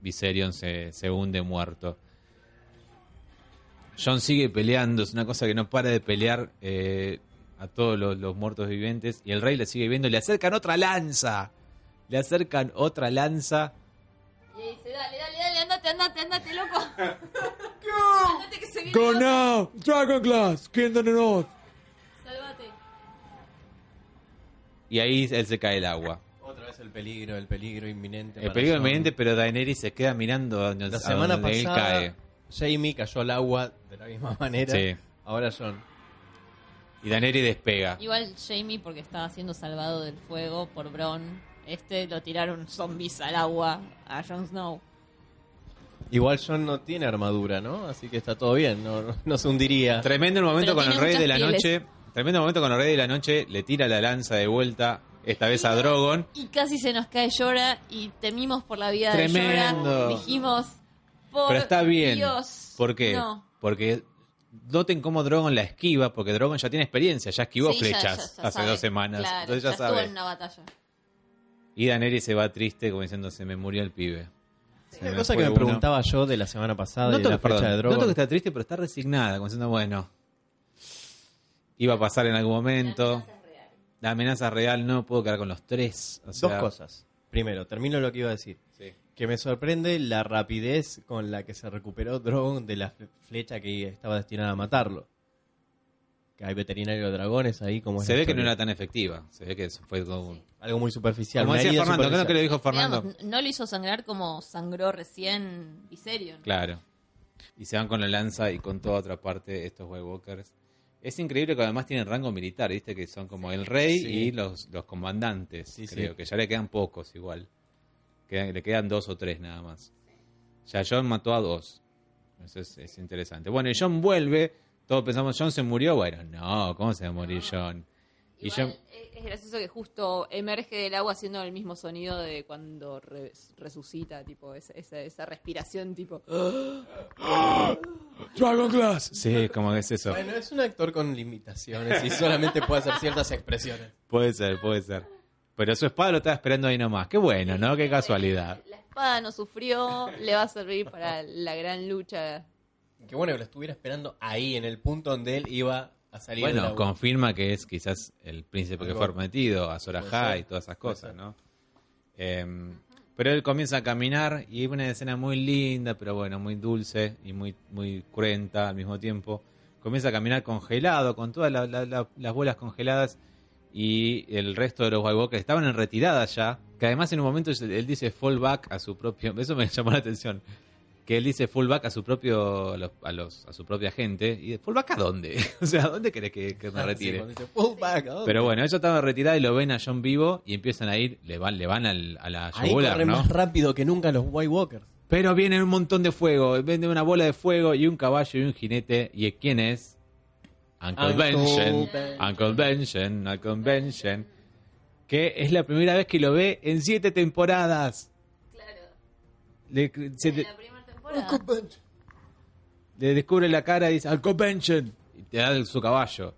Viserion, se, se hunde muerto. John sigue peleando, es una cosa que no para de pelear eh, a todos los, los muertos vivientes. Y el rey le sigue viendo, le acercan otra lanza. Le acercan otra lanza. Y ahí dice, dale, dale, dale, andate, andate, andate, loco. andate que se viene. Go otro. now, Dragonglass, Kingdom North. Salvate. Y ahí él se cae el agua. Otra vez el peligro, el peligro inminente. El peligro inminente, pero Daenerys se queda mirando a donde, La a semana donde él pasada, cae. Jamie cayó al agua de la misma manera. Sí. Ahora John. Y Daenerys despega. Igual Jamie porque estaba siendo salvado del fuego por Bron. Este lo tiraron zombies al agua a Jon Snow. Igual John no tiene armadura, ¿no? Así que está todo bien, no, no, se hundiría. Tremendo el momento Pero con el rey de la noche. Tremendo momento con el rey de la noche. Le tira la lanza de vuelta, esta vez a Drogon. Y casi se nos cae Llora y temimos por la vida de Tremendo. Llora. Dijimos, por Pero está bien. Dios. ¿Por qué? No. Porque noten cómo Drogon la esquiva, porque Drogon ya tiene experiencia, ya esquivó Sí, flechas ya- ya hace sabe. dos semanas. Claro, entonces ya, estuvo sabe. en una batalla. Y Daenerys se va triste, como diciendo, se me murió el pibe. Se Una cosa que me uno. preguntaba yo de la semana pasada No y de la fecha perdón, de Drogon. noto que está triste, pero está resignada, como diciendo, bueno, iba a pasar en algún momento. La amenaza real, no puedo quedar con los tres. o Dos cosas. Primero, termino lo que iba a decir. sí. Que me sorprende la rapidez con la que se recuperó Drogon de la fle- flecha que estaba destinada a matarlo. Que hay veterinario de dragones ahí como Se ve que no era tan efectiva. Se ve que eso fue como... un- algo muy superficial. Como decía Fernando, creo que lo dijo Fernando. Digamos, no lo hizo sangrar como sangró recién Viserion. Claro. Y se van con la lanza y con toda otra parte estos White Walkers. Es increíble que además tienen rango militar, ¿viste? Que son como el rey Sí. y los, los comandantes, Sí, creo. sí. Que ya le quedan pocos igual. Quedan- le quedan dos o tres nada más. Ya John mató a dos. Eso es, es interesante. Bueno, y John vuelve. Todos pensamos, John se murió. Bueno, no, ¿cómo se va a morir John? Y Igual, John... es gracioso que justo emerge del agua haciendo el mismo sonido de cuando re- resucita, tipo esa, esa, esa respiración tipo... Dragon Glass. Sí, como que es eso. Bueno, es un actor con limitaciones y solamente puede hacer ciertas expresiones. Puede ser, puede ser. Pero su espada lo estaba esperando ahí nomás. Qué bueno, ¿no? Qué casualidad. La espada no sufrió, le va a servir para la gran lucha. Qué bueno que lo estuviera esperando ahí, en el punto donde él iba a salir Bueno, agua. confirma que es quizás el príncipe que Algo. fue prometido, a Sora Puede High ser, y todas esas cosas. ¿no? Em, pero él comienza a caminar y es una escena muy linda, pero bueno, muy dulce y muy, muy cruenta al mismo tiempo. Comienza a caminar congelado, con todas la- la- la- las bolas congeladas y el resto de los White Walkers estaban en retirada ya. Que además en un momento él dice fall back a su propio. Eso me llamó la atención. Que él dice fall back a su propio a, los, a, los- a su propia gente. ¿Y fall back a dónde? o sea, ¿a dónde querés que, que me Ah, sí, retire? Pero bueno, ellos estaban retirados y lo ven a John vivo y empiezan a ir, le van, le van al- a la Ahí yugular, corren ¿no? más rápido que nunca los White Walkers. Pero viene un montón de fuego, viene una bola de fuego y un caballo y un jinete. ¿Y quién es? Uncle, Uncle Benjen. Ben. Uncle Benjen, Uncle Benjen. Que es la primera vez que lo ve en siete temporadas. Claro, Le, se- en la primera temporada. le descubre la cara y dice, Uncle Benjen. Y te da su caballo.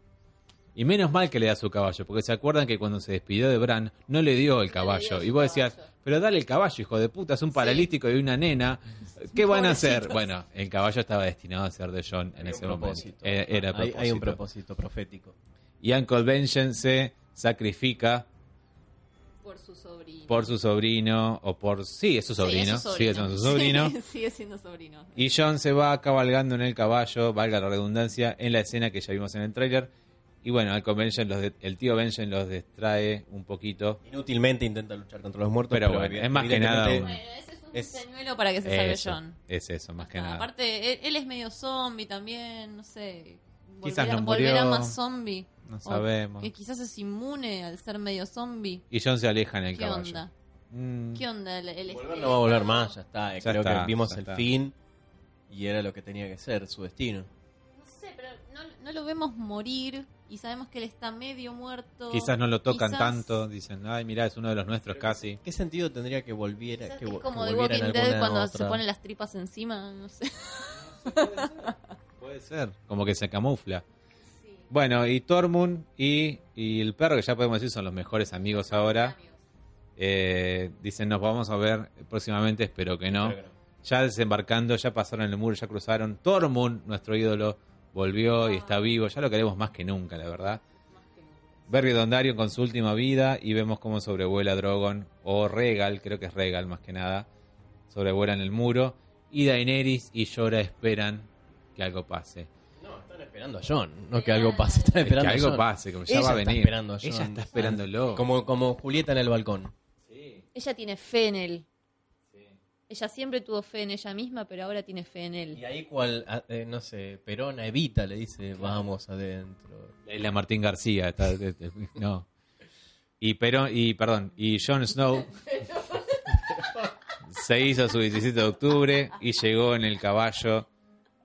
Y menos mal que le da su caballo, porque se acuerdan que cuando se despidió de Bran, no le dio el caballo. Y vos decías, caballo. pero dale el caballo, hijo de puta, es un paralítico y una nena. ¿Qué van a hacer? Bueno, el caballo estaba destinado a ser de John en Hay ese un momento. propósito. Eh, Era Hay, hay un propósito. propósito profético. Y Uncle Benjen se sacrifica Por su sobrino. por su sobrino, o por... Sí, es su sobrino, sigue siendo su sobrino. Sí, sigue siendo sobrino. Y John se va cabalgando en el caballo, valga la redundancia, en la escena que ya vimos en el tráiler. Y bueno, al los de- el tío Benjen los distrae un poquito. Inútilmente intenta luchar contra los muertos, Pero pero, bueno, es más que nada Bueno, ese es un Es- señuelo para que se salve Eso, John. es eso, más que nada. Aparte, él, él es medio zombie también, no sé. Quizás volverá, no murió. volverá más zombie. No sabemos. Que quizás es inmune al ser medio zombie. Y John se aleja en el ¿Qué caballo. onda? Mm, ¿Qué onda? El, el Volver no va a volver más, ya está. Ya Creo está, que vimos el está. fin y era lo que tenía que ser, su destino. No sé, pero no, no lo vemos morir y sabemos que él está medio muerto. Quizás no lo tocan Quizás- tanto. Dicen, ay, mira, es uno de los nuestros casi. ¿Qué sentido tendría que volviera? quizás Que, es como que The volviera en Walking Dead cuando se otra- pone las tripas encima, no sé. Puede ser. Como que se camufla. Bueno, y Tormund y, y el perro, que ya podemos decir son los mejores amigos ahora. eh, dicen, nos vamos a ver próximamente, espero que no. Creo que no. Ya desembarcando, ya pasaron el muro, ya cruzaron. Tormund, nuestro ídolo, volvió y está vivo. Ya lo queremos más que nunca, la verdad. Berry Dondarrion con su última vida y vemos cómo sobrevuela Drogon o Regal, creo que es Regal más que nada, sobrevuelan el muro y Daenerys y Llora esperan que algo pase. Esperando a John, no que algo pase. Están que esperando a algo John. pase, como ya Ella va a está venir. esperando a John. Ella está esperándolo. Como, como Julieta en el balcón. Ella tiene fe en él. Ella siempre tuvo fe en ella misma, pero ahora tiene fe en Y él. ahí cual, ah, eh, no sé, Perona Evita le dice, vamos adentro. Es la Martín García, está- no. Y pero y perdón, y Jon Snow se hizo su 17 de octubre y llegó en el caballo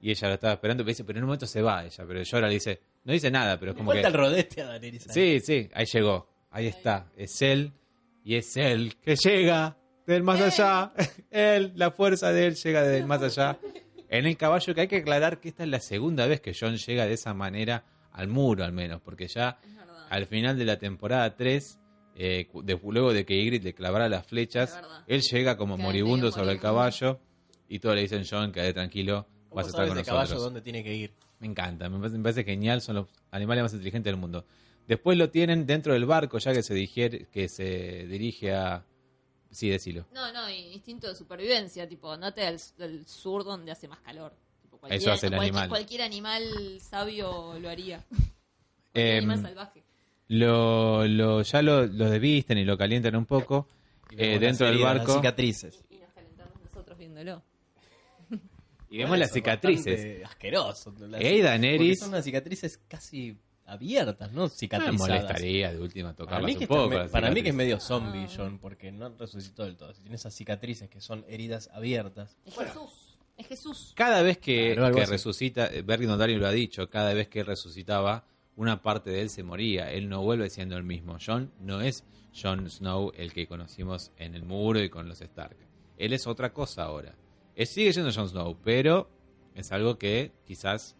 y ella lo estaba esperando, pero dice, pero en un momento se va ella, pero Llora le dice, no dice nada, pero es como Falta el que rodete a Daenerys. ahí. Sí, sí, ahí llegó. Ahí está, es él y es él que llega del más allá. Él, la fuerza de él llega del más allá. En el caballo que hay que aclarar que esta es la segunda vez que John llega de esa manera al muro al menos, porque ya al final de la temporada 3, eh, de- luego de que Ygritte le clavara las flechas, él llega como moribundo sobre el caballo y todos le dicen, John, quédate tranquilo, ¿Cómo vas a estar con de nosotros. caballo dónde tiene que ir? Me encanta, me parece, me parece genial, son los animales más inteligentes del mundo. Después lo tienen dentro del barco, ya que se, digiere- que se dirige a... Sí, decilo. No, no, instinto de supervivencia, tipo, andate al, al sur donde hace más calor. Tipo, Eso hace el cualquier- animal. Cualquier animal sabio lo haría. Em, animal salvaje. Lo, lo, ya lo, lo desvisten y lo calientan un poco eh, dentro del barco cicatrices. Y nos calentamos nosotros viéndolo. Y vemos las cicatrices. Asqueroso. Las- Ey, Daenerys. Son unas cicatrices casi abiertas, ¿no? No me Cicatrizadas. molestaría de última tocarlas un está poco. me- para mí que es medio zombie, John, porque no resucitó del todo. Si tiene esas cicatrices que son heridas abiertas. Es Jesús. Es Jesús. Cada vez que, Claro, que resucita, eh, Berry Dondarrion lo ha dicho, cada vez que él resucitaba, una parte de él se moría. Él no vuelve siendo el mismo. John no es Jon Snow el que conocimos en el muro y con los Stark. Él es otra cosa ahora. Él sigue siendo Jon Snow, pero es algo que quizás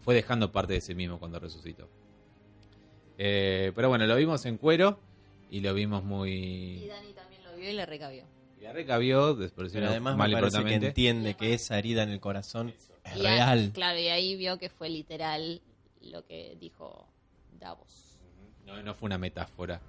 fue dejando parte de sí mismo cuando resucitó. Eh, pero bueno, lo vimos en cuero y lo vimos Y muy... Dani también lo vio y le recabió. Y la recabió, por Pero además mal me y parece que entiende que esa herida en el corazón es Y real. claro, y ahí vio que fue literal lo que dijo Davos. No, no fue una metáfora.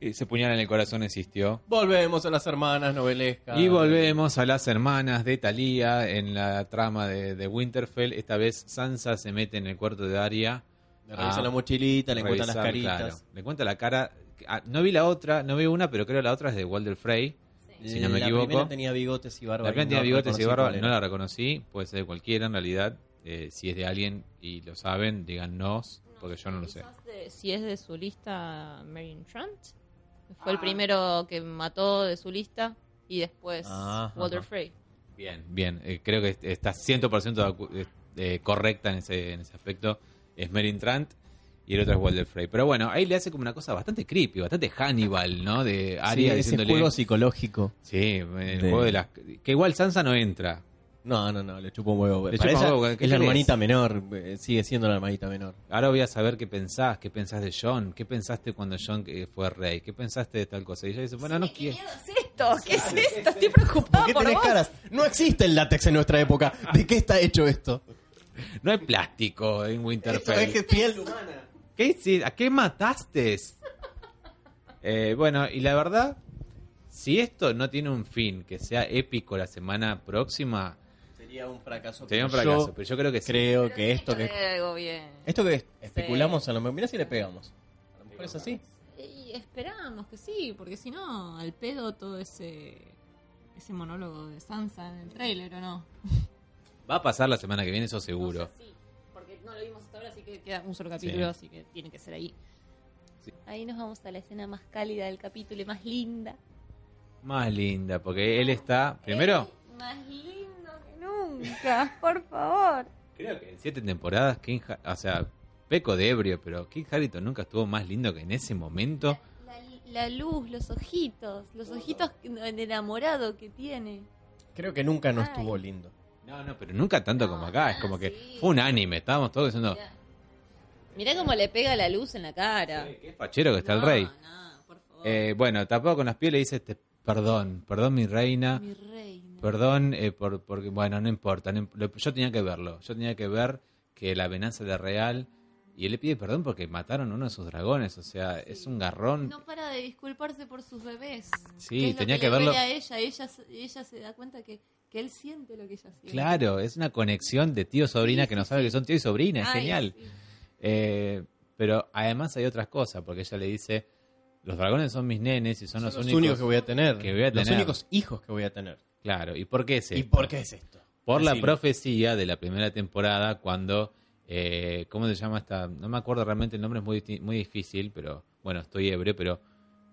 Ese puñal en el corazón existió. Volvemos a las hermanas novelescas. Y volvemos a las hermanas de Thalía en la trama de, de Winterfell. Esta vez Sansa se mete en el cuarto de Arya. Le revisa la mochilita, le encuentran las revisar, caritas. claro. Le cuenta la cara. Ah, no vi la otra, no vi una, pero creo la otra es de Walder Frey. Si no me la equivoco. primera tenía bigotes y barba. La primera tenía no bigotes y barba, no la reconocí. Puede ser de cualquiera en realidad. Eh, si es de alguien y lo saben, díganos, porque yo no lo sé. De- si es de su lista, Marion Trant. Fue el primero que mató de su lista. Y después Ah, Walter ajá. Frey. Bien, bien. Eh, creo que está 100% de acu- eh, eh, correcta en ese, en ese aspecto. Es Merin Trant y el otro es Walder Frey. Pero bueno, ahí le hace como una cosa bastante creepy, bastante Hannibal, ¿no? De Sí, Arya ese diciéndole... juego psicológico. Sí, el de- juego de las... Que igual Sansa no entra. No, no, no, le chupo un huevo. Le Para chupa un huevo, ¿qué es la crees? hermanita menor, eh, sigue siendo la hermanita menor. Ahora voy a saber qué pensás, qué pensás de John, qué pensaste cuando John eh, fue rey, qué pensaste de tal cosa. Y ella dice, bueno, no quiero... ¿Qué es esto? ¿Qué es esto? Estoy preocupada ¿Por qué por tenés vos. caras? No existe el látex en nuestra época. ¿De qué está hecho esto? No hay plástico en Esto Winterfell. es que es piel humana. ¿Qué hici- ¿A qué mataste? Eh, bueno, y la verdad, si esto no tiene un fin que sea épico la semana próxima, Sería un fracaso. sería un pero fracaso. yo pero yo creo que sí. creo Pero que esto que... haber algo bien. Esto que especulamos a lo mejor... Mirá si le pegamos. A lo mejor es así. Y esperamos que sí, porque si no, al pedo todo ese ese monólogo de Sansa en el trailer, ¿o no? Va a pasar la semana que viene, eso seguro. No sé si- porque no lo vimos hasta ahora, así que queda un solo capítulo, Sí. así que tiene que ser ahí. Sí. Ahí nos vamos a la escena más cálida del capítulo y más linda. Más linda, porque él está. Primero, Él Más lindo que nunca, por favor. creo que en siete temporadas, King Ha- o sea, peco de ebrio, pero King Harrington nunca estuvo más lindo que en ese momento. La, la luz, los ojitos, los ojitos de enamorado que tiene. Creo que nunca no Ay. estuvo lindo. No, no, pero nunca tanto como acá. Es como que sí. fue un anime, estábamos todos diciendo. Mirá. Mirá cómo le pega la luz en la cara. "Che, Qué fachero que está el No, rey. no, por favor. Eh, bueno, tapado con las pieles le dice: "Te- Perdón, perdón, mi reina. Mi reina. Perdón, eh, por, porque, bueno, no importa. no imp- lo- yo tenía que verlo. Yo tenía que ver que la venganza era real. Y él le pide perdón porque mataron a uno de sus dragones. O sea, es un garrón. No para de disculparse por sus bebés. Sí, Que es lo tenía que, verlo. a ella. Ella, se- ella se da cuenta que, que él siente lo que ella siente. Claro, es una conexión de tío-sobrina Sí, que no sabe sí. que son tío y sobrina. Es Ay, genial. sí. Eh, pero además hay otras cosas, porque ella le dice: Los dragones son mis nenes y son, Son los, los únicos. únicos que voy a tener. que voy a Los tener. únicos hijos que voy a tener. Claro, ¿y por qué es ¿Y esto? por qué es esto? Por la profecía de la primera temporada, cuando. Eh, ¿Cómo se llama esta? No me acuerdo realmente el nombre, es muy, muy difícil, pero bueno, estoy ebrio, pero.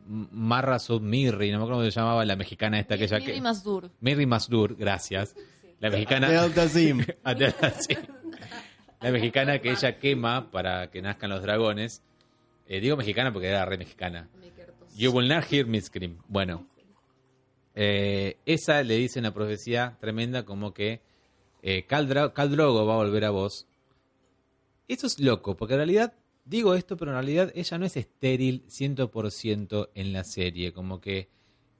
Marra Submirri, no me acuerdo cómo se llamaba la mexicana esta que ella. Que Masdur. Mary Masdur, gracias. La mexicana. La mexicana que ella quema para que nazcan los dragones. Eh, digo mexicana porque era re mexicana. You will not hear me scream. Bueno, eh, esa le dice una profecía tremenda como que eh, Khal Dra- Khal Drogo va a volver a vos. Eso es loco, porque en realidad, digo esto, pero en realidad ella no es estéril 100% en la serie. Como que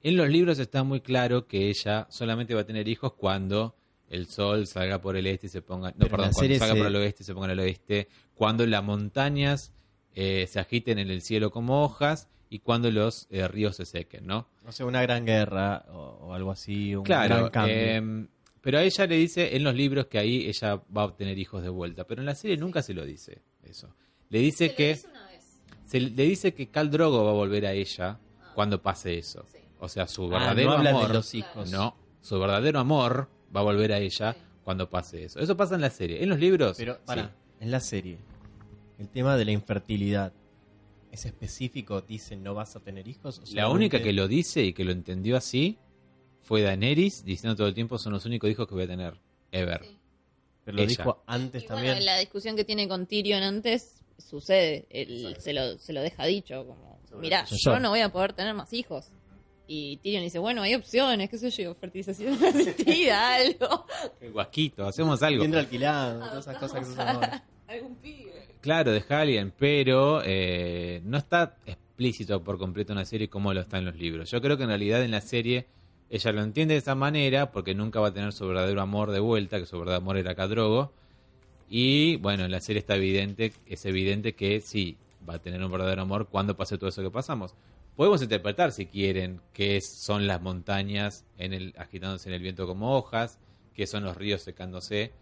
en los libros está muy claro que ella solamente va a tener hijos cuando el sol salga por el este y se ponga... No, Pero perdón, cuando salga se- por el oeste y se ponga en el oeste. Cuando las montañas eh, se agiten en el cielo como hojas y cuando los eh, ríos se sequen, ¿no? O sea, una gran guerra o, o algo así. Un Claro, gran cambio. eh, pero a ella le dice en los libros que ahí ella va a obtener hijos de vuelta, pero en la serie nunca se lo dice eso. Le dice que se le dice que Khal Drogo va a volver a ella cuando pase eso. Sí. O sea, su Ah, verdadero no habla amor, de los hijos. no, su verdadero amor va a volver a ella Sí. cuando pase eso. Eso pasa en la serie. En los libros, Pero, sí. para, en la serie, el tema de la infertilidad, ¿es específico? Dicen no vas a tener hijos. ¿O La solamente- única que lo dice y que lo entendió así fue Daenerys diciendo todo el tiempo son los únicos hijos que voy a tener ever. Sí. Pero lo ella. dijo antes Y también. bueno, la discusión que tiene con Tyrion antes sucede. Él se lo, se lo deja dicho, como, mirá, Soy yo yo. no voy a poder tener más hijos. Y Tyrion dice, bueno, hay opciones, qué sé yo, fertilización asistida, algo. Qué guasquito, hacemos algo. Viendo alquilado, todas esas cosas que se. Algún pibe. Claro, de Alien, pero eh, no está explícito por completo en la serie como lo está en los libros. Yo creo que en realidad en la serie ella lo entiende de esa manera porque nunca va a tener su verdadero amor de vuelta, que su verdadero amor era Cadrogo. Y bueno, en la serie está evidente, es evidente que sí, va a tener un verdadero amor cuando pase todo eso que pasamos. Podemos interpretar, si quieren, qué son las montañas en el, agitándose en el viento como hojas, qué son los ríos secándose.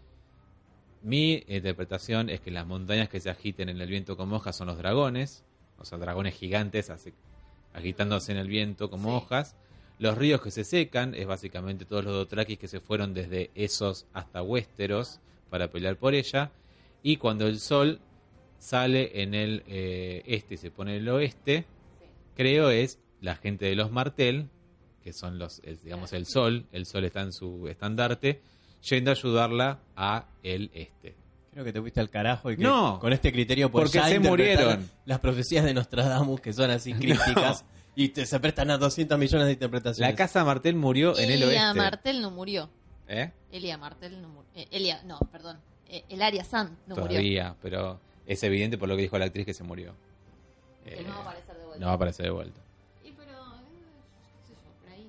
Mi interpretación es que las montañas que se agiten en el viento como hojas son los dragones, o sea, dragones gigantes así, agitándose en el viento como Sí. hojas. Los ríos que se secan es básicamente todos los Dothrakis que se fueron desde esos hasta Westeros para pelear por ella. Y cuando el sol sale en el eh, este y se pone en el oeste, creo es la gente de los Martel, que son los, digamos, el sol, el sol está en su estandarte, yendo a ayudarla a el este. Creo que te fuiste al carajo y que No. con este criterio pues Porque ya se murieron. Las profecías de Nostradamus que son así crípticas y te, se prestan a 200 millones de interpretaciones. La casa Martel murió en el Elia oeste. Martel no murió. ¿Eh? Elia Martel no murió. Eh, Elia, no, perdón. Eh, el Aria San no murió. Todavía, pero es evidente por lo que dijo la actriz que se murió. Que Eh, no va a aparecer de vuelta. no va a aparecer de vuelta. Y pero, eh, qué sé yo, por ahí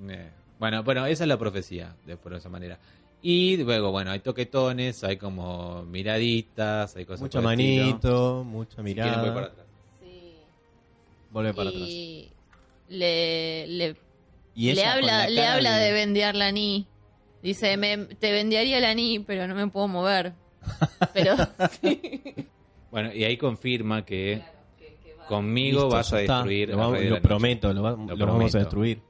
miente. Bueno, bueno, esa es la profecía, de por esa manera. Y luego, bueno, hay toquetones, hay como miraditas, hay cosas Mucha manito, mucha Si quieren, voy para mirada. atrás. Sí. Vuelve para atrás. y le, le, Y le habla, la le habla de vendear la ni. Dice, me, te vendearía la ni, pero no me puedo mover. Pero Bueno, y ahí confirma que conmigo Listo, vas a destruir Lo, vamos- de lo prometo, lo, va- lo vamos prometo. a destruir.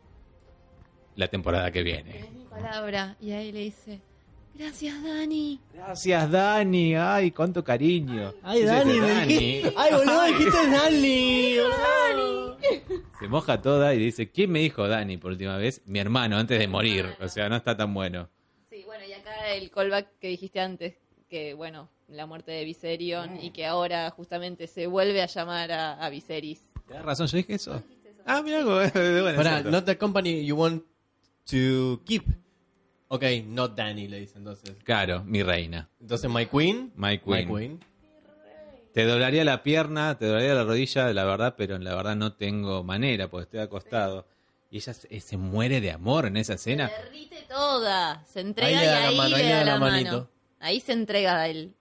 La temporada que viene. es mi palabra. Y ahí le dice, Gracias, Dani. Gracias, Dani. Ay, cuánto cariño. Ay, Dice Dani, ese me dijiste. Ay, boludo, dijiste Dani. boludo. Se moja toda y dice, ¿quién me dijo Dani por última vez? Mi hermano, antes de morir. O sea, no está tan bueno. Sí, bueno, y acá el callback que dijiste antes, que bueno, la muerte de Viserion y que ahora justamente se vuelve a llamar a, a Viserys. ¿Tienes razón? ¿Yo dije eso? Ah, mira, bueno, cierto. not the company you want to keep. Ok, not Danny, le dice entonces. Claro, mi reina. Entonces, my queen. My queen. My queen. Te doblaría la pierna, te doblaría la rodilla, la verdad, pero la verdad no tengo manera, porque estoy acostado. Y ella se, se muere de amor en esa escena. Se derrite toda, se entrega Ahí y ahí mano, le da la, mano. Ahí se entrega a él.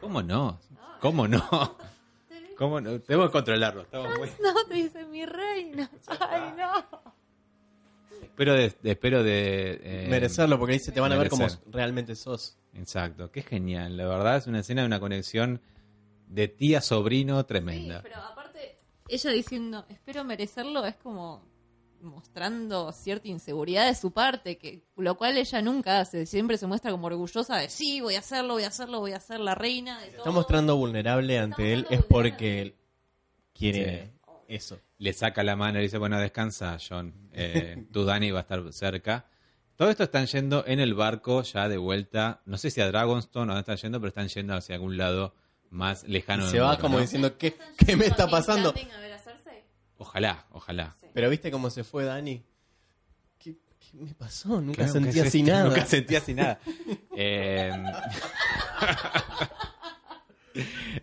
¿Cómo no? ¿Cómo no? ¿Cómo no? Tenemos que controlarlo. Estamos muy... No, te dice mi reina. Ay, no. Espero de... de- espero de eh, Merecerlo, porque ahí se te van a ver como realmente sos. Exacto, qué genial. La verdad es una escena de una conexión de tía-sobrino Sí, tremenda. pero aparte, ella diciendo, espero merecerlo, es como mostrando cierta inseguridad de su parte, que lo cual ella nunca hace. Siempre se muestra como orgullosa de, sí, voy a hacerlo, voy a hacerlo, voy a ser la reina de todo. Está mostrando vulnerable ante él, es porque él quiere eso. Le saca la mano y le dice, bueno, descansa, John. Eh, tú, Dani, va a estar cerca. Todo esto están yendo en el barco ya de vuelta. No sé si a Dragonstone o dónde están yendo, pero están yendo hacia algún lado más lejano. Y se va como ¿no? diciendo, ¿qué, qué me está pasando? A ver, a Cersei. Ojalá, ojalá. Pero viste cómo se fue Dani. ¿Qué, qué me pasó? Nunca Claro, sentí nunca así nada. Nunca sentí así nada. Eh,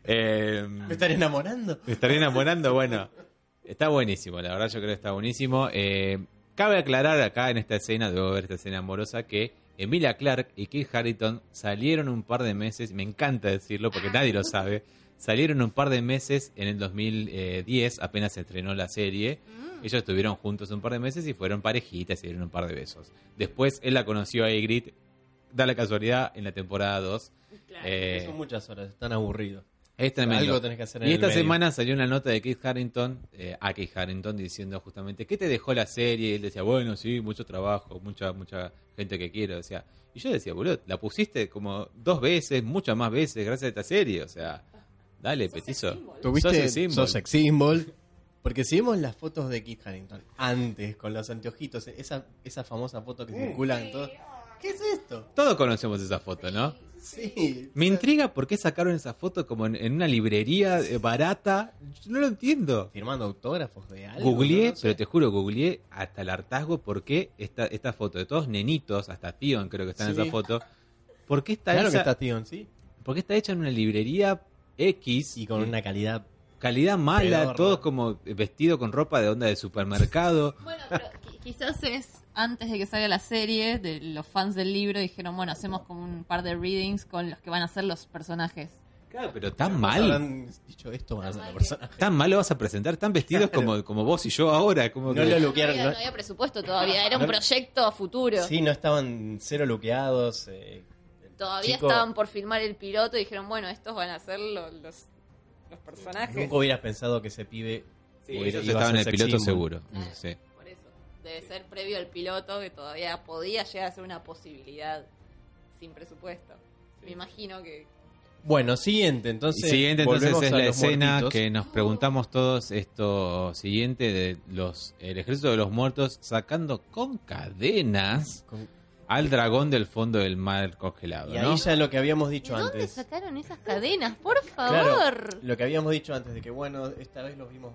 eh, ¿Me estaré enamorando? ¿Me estaré enamorando? Bueno, está buenísimo, la verdad yo creo que está buenísimo. Eh, cabe aclarar acá en esta escena, debo ver esta escena amorosa, que Emilia Clark y Kit Harrington salieron un par de meses, me encanta decirlo porque nadie lo sabe, salieron un par de meses en el 2010, apenas se estrenó la serie. Ellos estuvieron juntos un par de meses y fueron parejitas y se dieron un par de besos. Después él la conoció a Ygritte, da la casualidad, en la temporada 2. Eh, Son muchas horas, están aburridos. Es tremendo. Algo tenés que hacer en y el esta medio. semana salió una nota de Keith Harrington, eh, a Keith Harrington, diciendo justamente, ¿qué te dejó la serie? Y él decía, bueno, sí, mucho trabajo, mucha mucha gente que quiero. Decía. Y yo decía, boludo, la pusiste como dos veces, muchas más veces gracias a esta serie. O sea, dale, petizo. Tuviste, Sos sex symbol. sos sex symbol. Porque si vemos las fotos de Kit Harrington antes, con los anteojitos, esa, esa famosa foto que circula en todo. ¿Qué es esto? Todos conocemos esa foto, ¿no? Sí. Me intriga por qué sacaron esa foto como en, en una librería eh, barata. Yo no lo entiendo. Firmando autógrafos de algo. Googleé, no sé. pero te juro, googleé hasta el hartazgo por qué esta, esta foto de todos nenitos, hasta Tion creo que está en Sí. esa foto. ¿Por qué está, Claro que está Tion, sí. por qué está hecha en una librería X? Y con una calidad. calidad mala, pedorra. todos como vestido con ropa de onda de supermercado. Bueno, pero qui- quizás es antes de que salga la serie, de los fans del libro dijeron, bueno, hacemos como un par de readings con los que van a ser los personajes. Claro, pero tan mal. Habrán dicho esto van a ser la persona. Tan mal lo vas a presentar, tan vestidos como, como vos y yo ahora. Como No que- lo luquearon. no- no había presupuesto todavía, era un No- proyecto a futuro. Sí, no estaban cero luqueados. eh, Todavía chico- estaban por filmar el piloto y dijeron, bueno, estos van a ser lo- los, los personajes. Nunca hubieras pensado que ese pibe Sí, ellos estaban en el piloto seguro. Ah, Sí. Debe ser previo al piloto que todavía podía llegar a ser una posibilidad sin presupuesto. Me imagino que... Bueno, siguiente, Y entonces. siguiente entonces es la escena muertitos. que nos preguntamos todos esto siguiente de los el ejército de los muertos sacando con cadenas Con- al dragón del fondo del mar congelado, Y ¿no? ahí ya lo que habíamos ¿De dicho dónde antes. sacaron esas cadenas? Por Claro, favor. lo que habíamos dicho antes de que, bueno, esta vez los vimos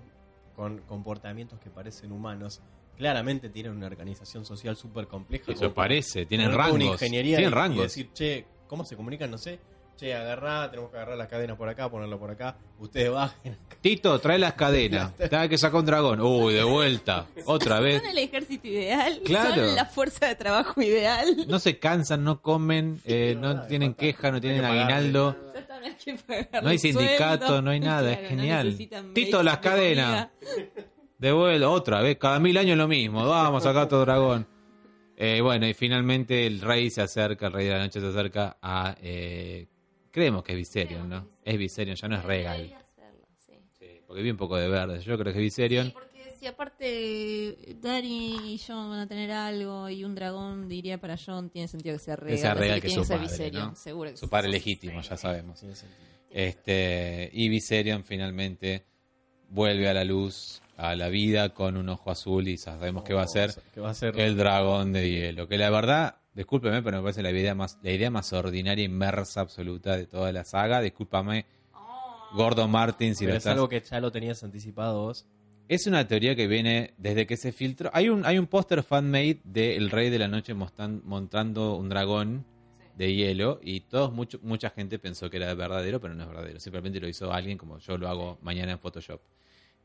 con comportamientos que parecen humanos. Claramente tienen una organización social súper compleja. Eso parece, tienen una rangos, ingeniería tienen y- rangos. Y decir, che, ¿cómo se comunican? No sé. Che, agarrá, tenemos que agarrar las cadenas por acá, ponerlo por acá. Ustedes bajen. Tito, trae las cadenas. Te que sacar un dragón. Uy, de vuelta. Otra vez. Son el ejército ideal. Claro. Son la fuerza de trabajo ideal. No se cansan, no comen, eh, no tienen falta- queja, no tienen aguinaldo. No hay sindicato, no hay nada, es Claro, genial. Tito, las de cadenas. De vuelta, otra vez, cada mil años lo mismo. Vamos, acá otro dragón. Eh, bueno, y finalmente el rey se acerca, el rey de la noche se acerca a. eh, creemos que es Viserion, ¿no? Es Viserion, ya no es Regal. Sí. Sí, porque vi un poco de verde. Yo creo que es Viserion. Sí, porque Sí, aparte, Dani y John van a tener algo y un dragón, diría para John, tiene sentido que sea real. Que sea real que tiene su padre, Viserion, ¿no? seguro que Su padre legítimo, ya sabemos. Tiene sentido. Este, y Viserion finalmente vuelve a la luz, a la vida con un ojo azul y sabemos que va a ser Que va a ser el dragón de hielo. Que la verdad, discúlpeme, pero me parece la idea más, la idea más ordinaria, inmersa, absoluta de toda la saga. Discúlpame, Gordo Martin, si Pero lo es estás... algo que ya lo tenías anticipado vos. Es una teoría que viene desde que se filtró. Hay un, hay un póster fan-made de El Rey de la Noche montando un dragón de hielo y todos mucho, mucha gente pensó que era verdadero, pero no es verdadero. Simplemente lo hizo alguien como yo lo hago mañana en Photoshop.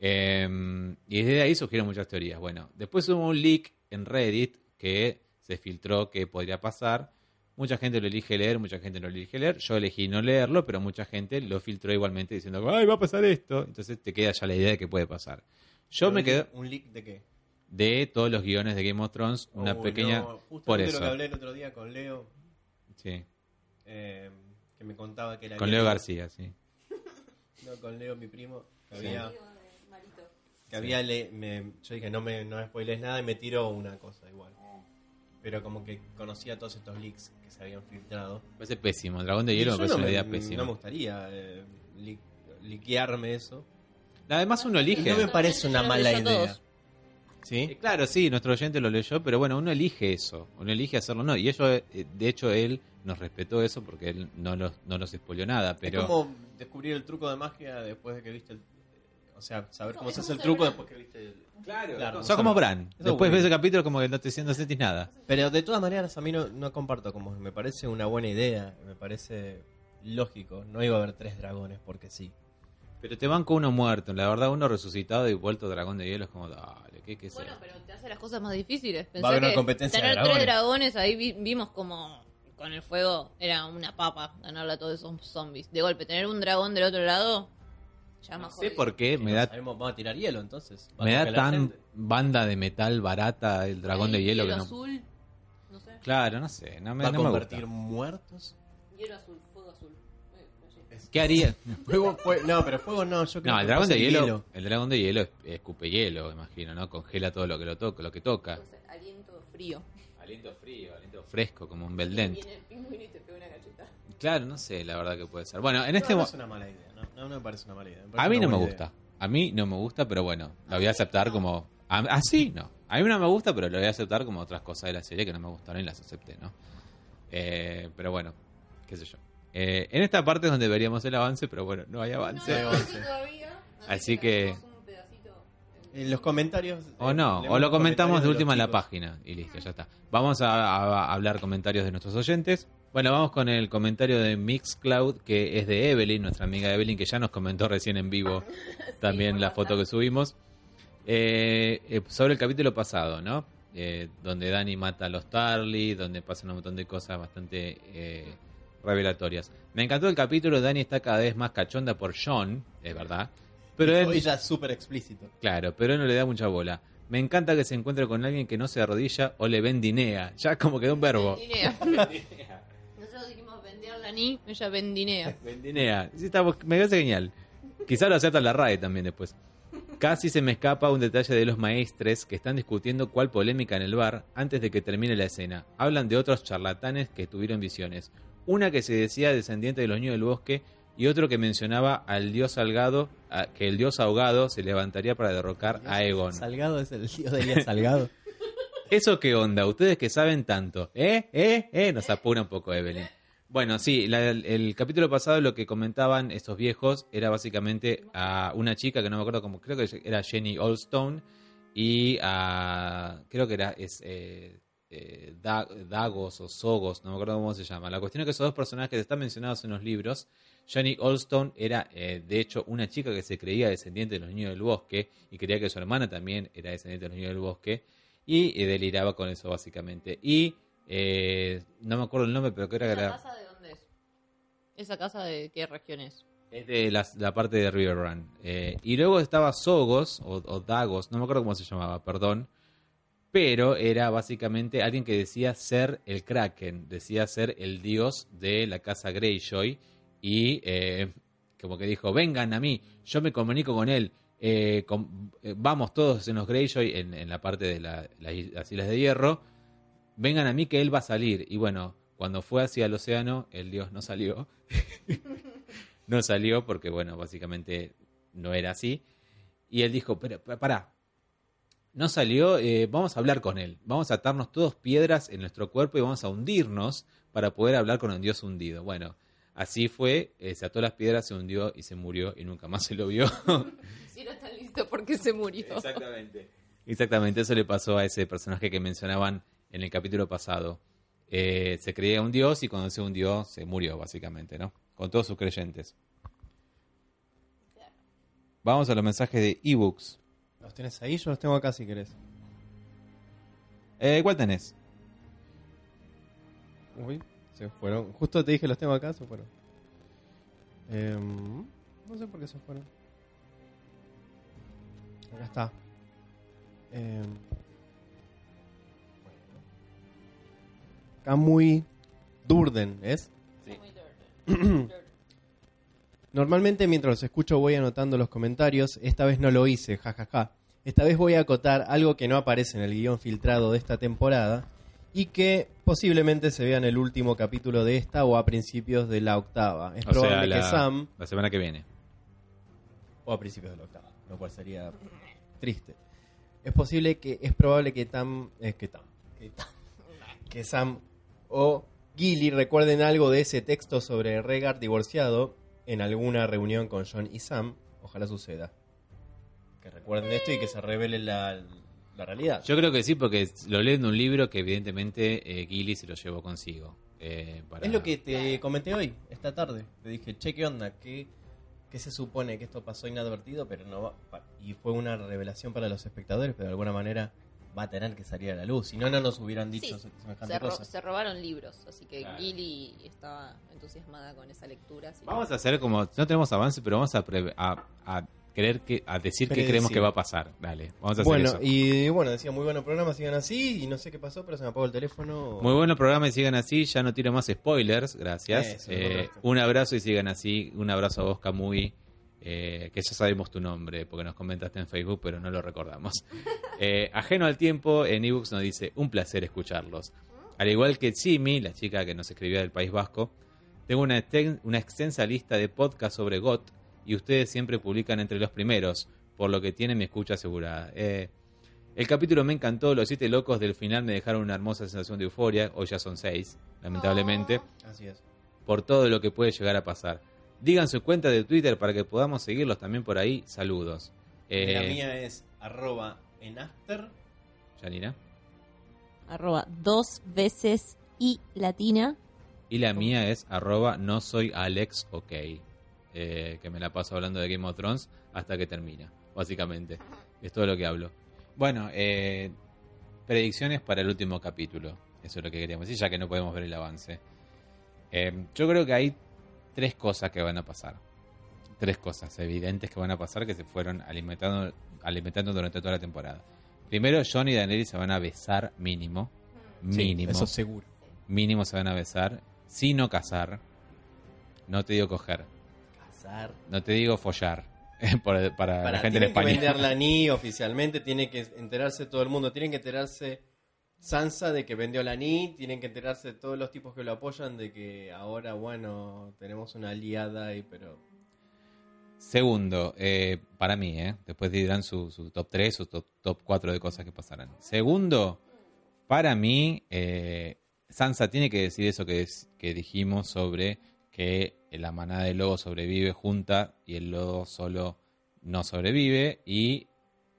Eh, y desde ahí surgieron muchas teorías. Bueno, después hubo un leak en Reddit que se filtró que podría pasar. Mucha gente lo elige leer, mucha gente no lo elige leer. Yo elegí no leerlo, pero mucha gente lo filtró igualmente diciendo, ¡ay, va a pasar esto! Entonces te queda ya la idea de que puede pasar. Yo ¿Un me quedo ¿Un leak de qué? de todos los guiones de Game of Thrones, una pequeña... no, por lo eso. que hablé el otro día con Leo, Sí, eh, que me contaba que era... con Leo García, sí. No, con Leo, mi primo, que había... Que había le- me- yo dije, no me, no me spoilees nada y me tiró una cosa igual. Pero como que conocía todos estos leaks que se habían filtrado. Me parece pésimo. El dragón de hielo me parece no una me- idea No pésima. me gustaría eh, li- liquearme eso. Además uno elige... No me parece una mala idea. todos. Eh, ¿Sí? Claro, sí, nuestro oyente lo leyó, pero bueno, uno elige eso, uno elige hacerlo no. Y ellos, eh, de hecho, él nos respetó eso porque él no nos, no nos spoileó nada, pero... Es como descubrir el truco de magia después de que viste el... O sea, saber cómo se hace como el truco Bran. después que viste el... Claro, Claro, sos como eso- Bran. eso Después ves el capítulo como que no te sientes sentís nada. Pero de todas maneras a mí no, no comparto como me parece una buena idea, me parece lógico. No iba a haber tres dragones porque sí. Pero te van con uno muerto, la verdad, uno resucitado y vuelto dragón de hielo es como, dale, ¿qué, qué es Bueno, pero te hace las cosas más difíciles. Va a haber una que competencia de tener dragones. tres dragones, ahí vi- vimos como con el fuego era una papa ganarle a todos esos zombies. De golpe, tener un dragón del otro lado, ya No sé por qué me no da, sabemos, vamos a tirar hielo entonces. Me da tan gente. banda de metal barata el dragón de Ahí, hielo que no... azul, no sé. Claro, no sé, no me, Va a no me convertir gusta. muertos. Hielo azul, fuego azul. Eh. ¿Qué haría? Fuego, fue- no, pero fuego no, yo creo No, que el dragón de pasa hielo, el dragón de hielo es- escupe hielo, imagino, ¿no? Congela todo lo que lo toca, lo que toca. Entonces, aliento frío. Aliento frío, aliento fresco, como un beldent. Viene el pingüino y te pega una galleta. Claro, no sé, la verdad que puede ser. Bueno, en este No, no mo- es una mala idea, no, no, no me parece una mala idea. a mí no me gusta. idea. A mí no me gusta, pero bueno, la voy a aceptar como así, no. A mí no me gusta, pero lo voy a aceptar como otras cosas de la serie que no me gustaron y las acepté, ¿no? Eh, pero bueno, qué sé yo. Eh, en esta parte es donde veríamos el avance, pero bueno, no hay avance. No hay avance. todavía. Así que-. En los comentarios. O eh, no, leemos o lo comentamos de última en la página y listo, ya está. Vamos a, a- a hablar comentarios de nuestros oyentes. Bueno, vamos con el comentario de Mixcloud, que es de Evelyn, nuestra amiga Evelyn, que ya nos comentó recién en vivo también la foto que subimos. Eh, eh, sobre el capítulo pasado, ¿no? Eh, donde Dani mata a los Tarly, donde pasan un montón de cosas bastante eh, revelatorias. Me encantó el capítulo, Dani está cada vez más cachonda por John, es verdad. Pero él, Hoy ya es súper explícito. Claro, pero él no le da mucha bola. Me encanta que se encuentre con alguien que no se arrodilla o le vendinea. Ya como quedó un verbo. Vendinea. Ella vendinea. Vendinea. Sí, está, me parece genial. Quizá lo acepta la RAE también después. Casi se me escapa un detalle de los maestres que están discutiendo cuál polémica en el bar antes de que termine la escena. Hablan de otros charlatanes que tuvieron visiones. Una que se decía descendiente de los niños del bosque y otro que mencionaba al dios salgado, a- que el dios ahogado se levantaría para derrocar a Egon. Salgado es el dios de Elías Salgado. ¿Eso qué onda? Ustedes que saben tanto. ¿Eh? ¿Eh? ¿Eh? Nos apura un poco Evelyn. Bueno, sí, la- el, capítulo pasado lo que comentaban estos viejos era básicamente a una chica que no me acuerdo cómo, creo que era Jenny Oldstone y a, creo que era es, eh, eh, Da- Dagos o Sogos, no me acuerdo cómo se llama. La cuestión es que esos dos personajes están mencionados en los libros. Jenny Oldstone era, eh, de hecho, una chica que se creía descendiente de los niños del bosque y creía que su hermana también era descendiente de los niños del bosque y eh, deliraba con eso básicamente. Y eh, no me acuerdo el nombre, pero creo que ¿Esa era casa de dónde es? ¿Esa casa de qué región es? es de la, la parte de River Run. Eh, y luego estaba Sogos o, o Dagos, no me acuerdo cómo se llamaba, perdón. Pero era básicamente alguien que decía ser el Kraken, decía ser el dios de la casa Greyjoy. Y eh, como que dijo, vengan a mí, yo me comunico con él, eh, vamos todos en los Greyjoy, en, en la parte de la- la- las Islas de Hierro, vengan a mí que él va a salir. Y bueno, cuando fue hacia el océano, el dios no salió. no salió porque, bueno, básicamente no era así. Y él dijo, pero, pa- pará, no salió, eh, vamos a hablar con él. Vamos a atarnos todos piedras en nuestro cuerpo y vamos a hundirnos para poder hablar con un dios hundido. Bueno, así fue, eh, se ató las piedras, se hundió y se murió y nunca más se lo vio. Si no está listo porque se murió. Exactamente. Exactamente, eso le pasó a ese personaje que mencionaban en el capítulo pasado. Eh, se creía un dios y cuando se hundió se murió, básicamente, ¿no? Con todos sus creyentes. Vamos a los mensajes de ebooks. ¿Los tenés ahí? Yo los tengo acá si querés. Eh, ¿Cuál tenés? Uy, se fueron. Justo te dije los tengo acá, se fueron. Em, no sé por qué se fueron. Acá está. Em, Kamui Durden, ¿es? Normalmente mientras los escucho voy anotando los comentarios, esta vez no lo hice, jajaja. Esta vez voy a acotar algo que no aparece en el guion filtrado de esta temporada y que posiblemente se vea en el último capítulo de esta o a principios de la octava. Es O sea, probable que Sam la semana que viene. o a principios de la octava, lo cual sería triste. Es posible que es probable que Tam es que Tam que, Tam- que Sam o Gilly recuerden algo de ese texto sobre Regar divorciado en alguna reunión con John y Sam. Ojalá suceda. Que recuerden esto y que se revele la, la realidad. Yo creo que sí, porque lo leen de un libro que evidentemente eh, Gilly se lo llevó consigo. eh, para- Es lo que te comenté hoy, esta tarde. Te dije, che, ¿qué onda? ¿Qué, qué se supone que esto pasó inadvertido? Pero no y fue una revelación para los espectadores, pero de alguna manera va a tener que salir a la luz. Si no, no nos hubieran dicho Sí, semejante Se, ro- cosa. se robaron libros, así que Claro. Gilly estaba entusiasmada con esa lectura. así que- Vamos a hacer como, no tenemos avance, pero vamos a, pre- a, a creer que, a decir qué creemos que va a pasar. Dale, vamos a hacer Bueno, eso. y bueno, decía muy bueno programa, sigan así. Y no sé qué pasó, pero se me apagó el teléfono. Muy bueno programa y sigan así. Ya no tiro más spoilers, gracias. Eso, Eh, un abrazo y sigan así. Un abrazo a vos, Camuy, eh, que ya sabemos tu nombre porque nos comentaste en Facebook, pero no lo recordamos. Eh, ajeno al tiempo, en ebooks nos dice: Un placer escucharlos. Al igual que Chimi, la chica que nos escribía del País Vasco, tengo una, exten- una extensa lista de podcasts sobre GOT y ustedes siempre publican entre los primeros, por lo que tienen mi escucha asegurada. Eh, el capítulo me encantó, los siete locos del final me dejaron una hermosa sensación de euforia, hoy ya son seis, lamentablemente, Así es. por todo lo que puede llegar a pasar. Digan su cuenta de Twitter para que podamos seguirlos también por ahí. Saludos. Eh, La mía es arroba en after. Janina. Arroba dos veces y latina. Y la mía es arroba no soy Alex OK. Eh, que me la paso hablando de Game of Thrones hasta que termina, básicamente. Es todo lo que hablo. Bueno, eh, predicciones para el último capítulo. Eso es lo que queríamos decir, ya que no podemos ver el avance. Eh, yo creo que hay tres cosas que van a pasar. Tres cosas evidentes que van a pasar que se fueron alimentando, alimentando durante toda la temporada. Primero, John y Daenerys se van a besar mínimo. Mínimo eso seguro. mínimo se van a besar, si no casar. No te digo coger, Casar. no te digo follar. Para, Para, la gente en tienen que España. vender la NI oficialmente, tiene que enterarse todo el mundo, tienen que enterarse Sansa de que vendió la NI, tienen que enterarse todos los tipos que lo apoyan de que ahora, bueno, tenemos una aliada y pero... Segundo, eh, para mí, eh, después dirán su, top 3, su top, top 4 de cosas que pasarán. Segundo, para mí, eh, Sansa tiene que decir eso que, dijimos sobre que la manada de lobos sobrevive junta y el lobo solo no sobrevive. Y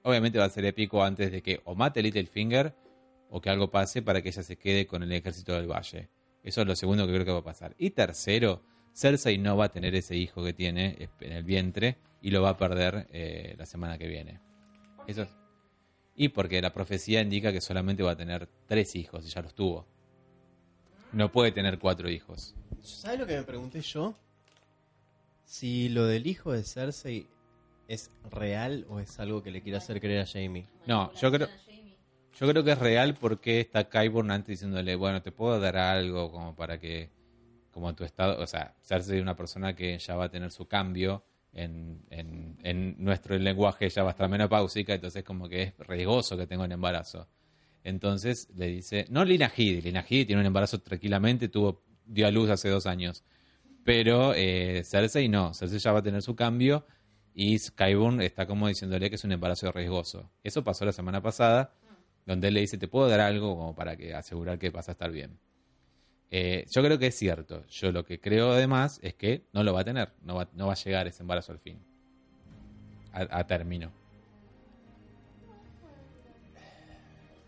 obviamente va a ser épico antes de que o mate Littlefinger o que algo pase para que ella se quede con el ejército del valle. Eso es lo segundo que creo que va a pasar. Y tercero, Cersei no va a tener ese hijo que tiene en el vientre y lo va a perder eh, la semana que viene. Eso es- Y porque la profecía indica que solamente va a tener tres hijos y ya los tuvo. No puede tener cuatro hijos. ¿Sabes lo que me pregunté yo? Si lo del hijo de Cersei es real o es algo que le quiere hacer creer a Jamie. No, yo creo, yo creo que es real porque está Kyburn antes diciéndole, bueno, te puedo dar algo como para que, como tu estado, o sea, Cersei es una persona que ya va a tener su cambio en, en, en nuestro lenguaje ella va a estar menopáusica, entonces como que es riesgoso que tenga un embarazo. Entonces le dice, no Lina Headey, Lina Headey tiene un embarazo tranquilamente, tuvo, dio a luz hace dos años. Pero eh, Cersei no, Cersei ya va a tener su cambio y Skyburn está como diciéndole que es un embarazo riesgoso. Eso pasó la semana pasada, donde él le dice, te puedo dar algo como para que asegurar que vas a estar bien. Eh, yo creo que es cierto. Yo lo que creo además es que no lo va a tener, no va, no va a llegar ese embarazo al fin, a, a término.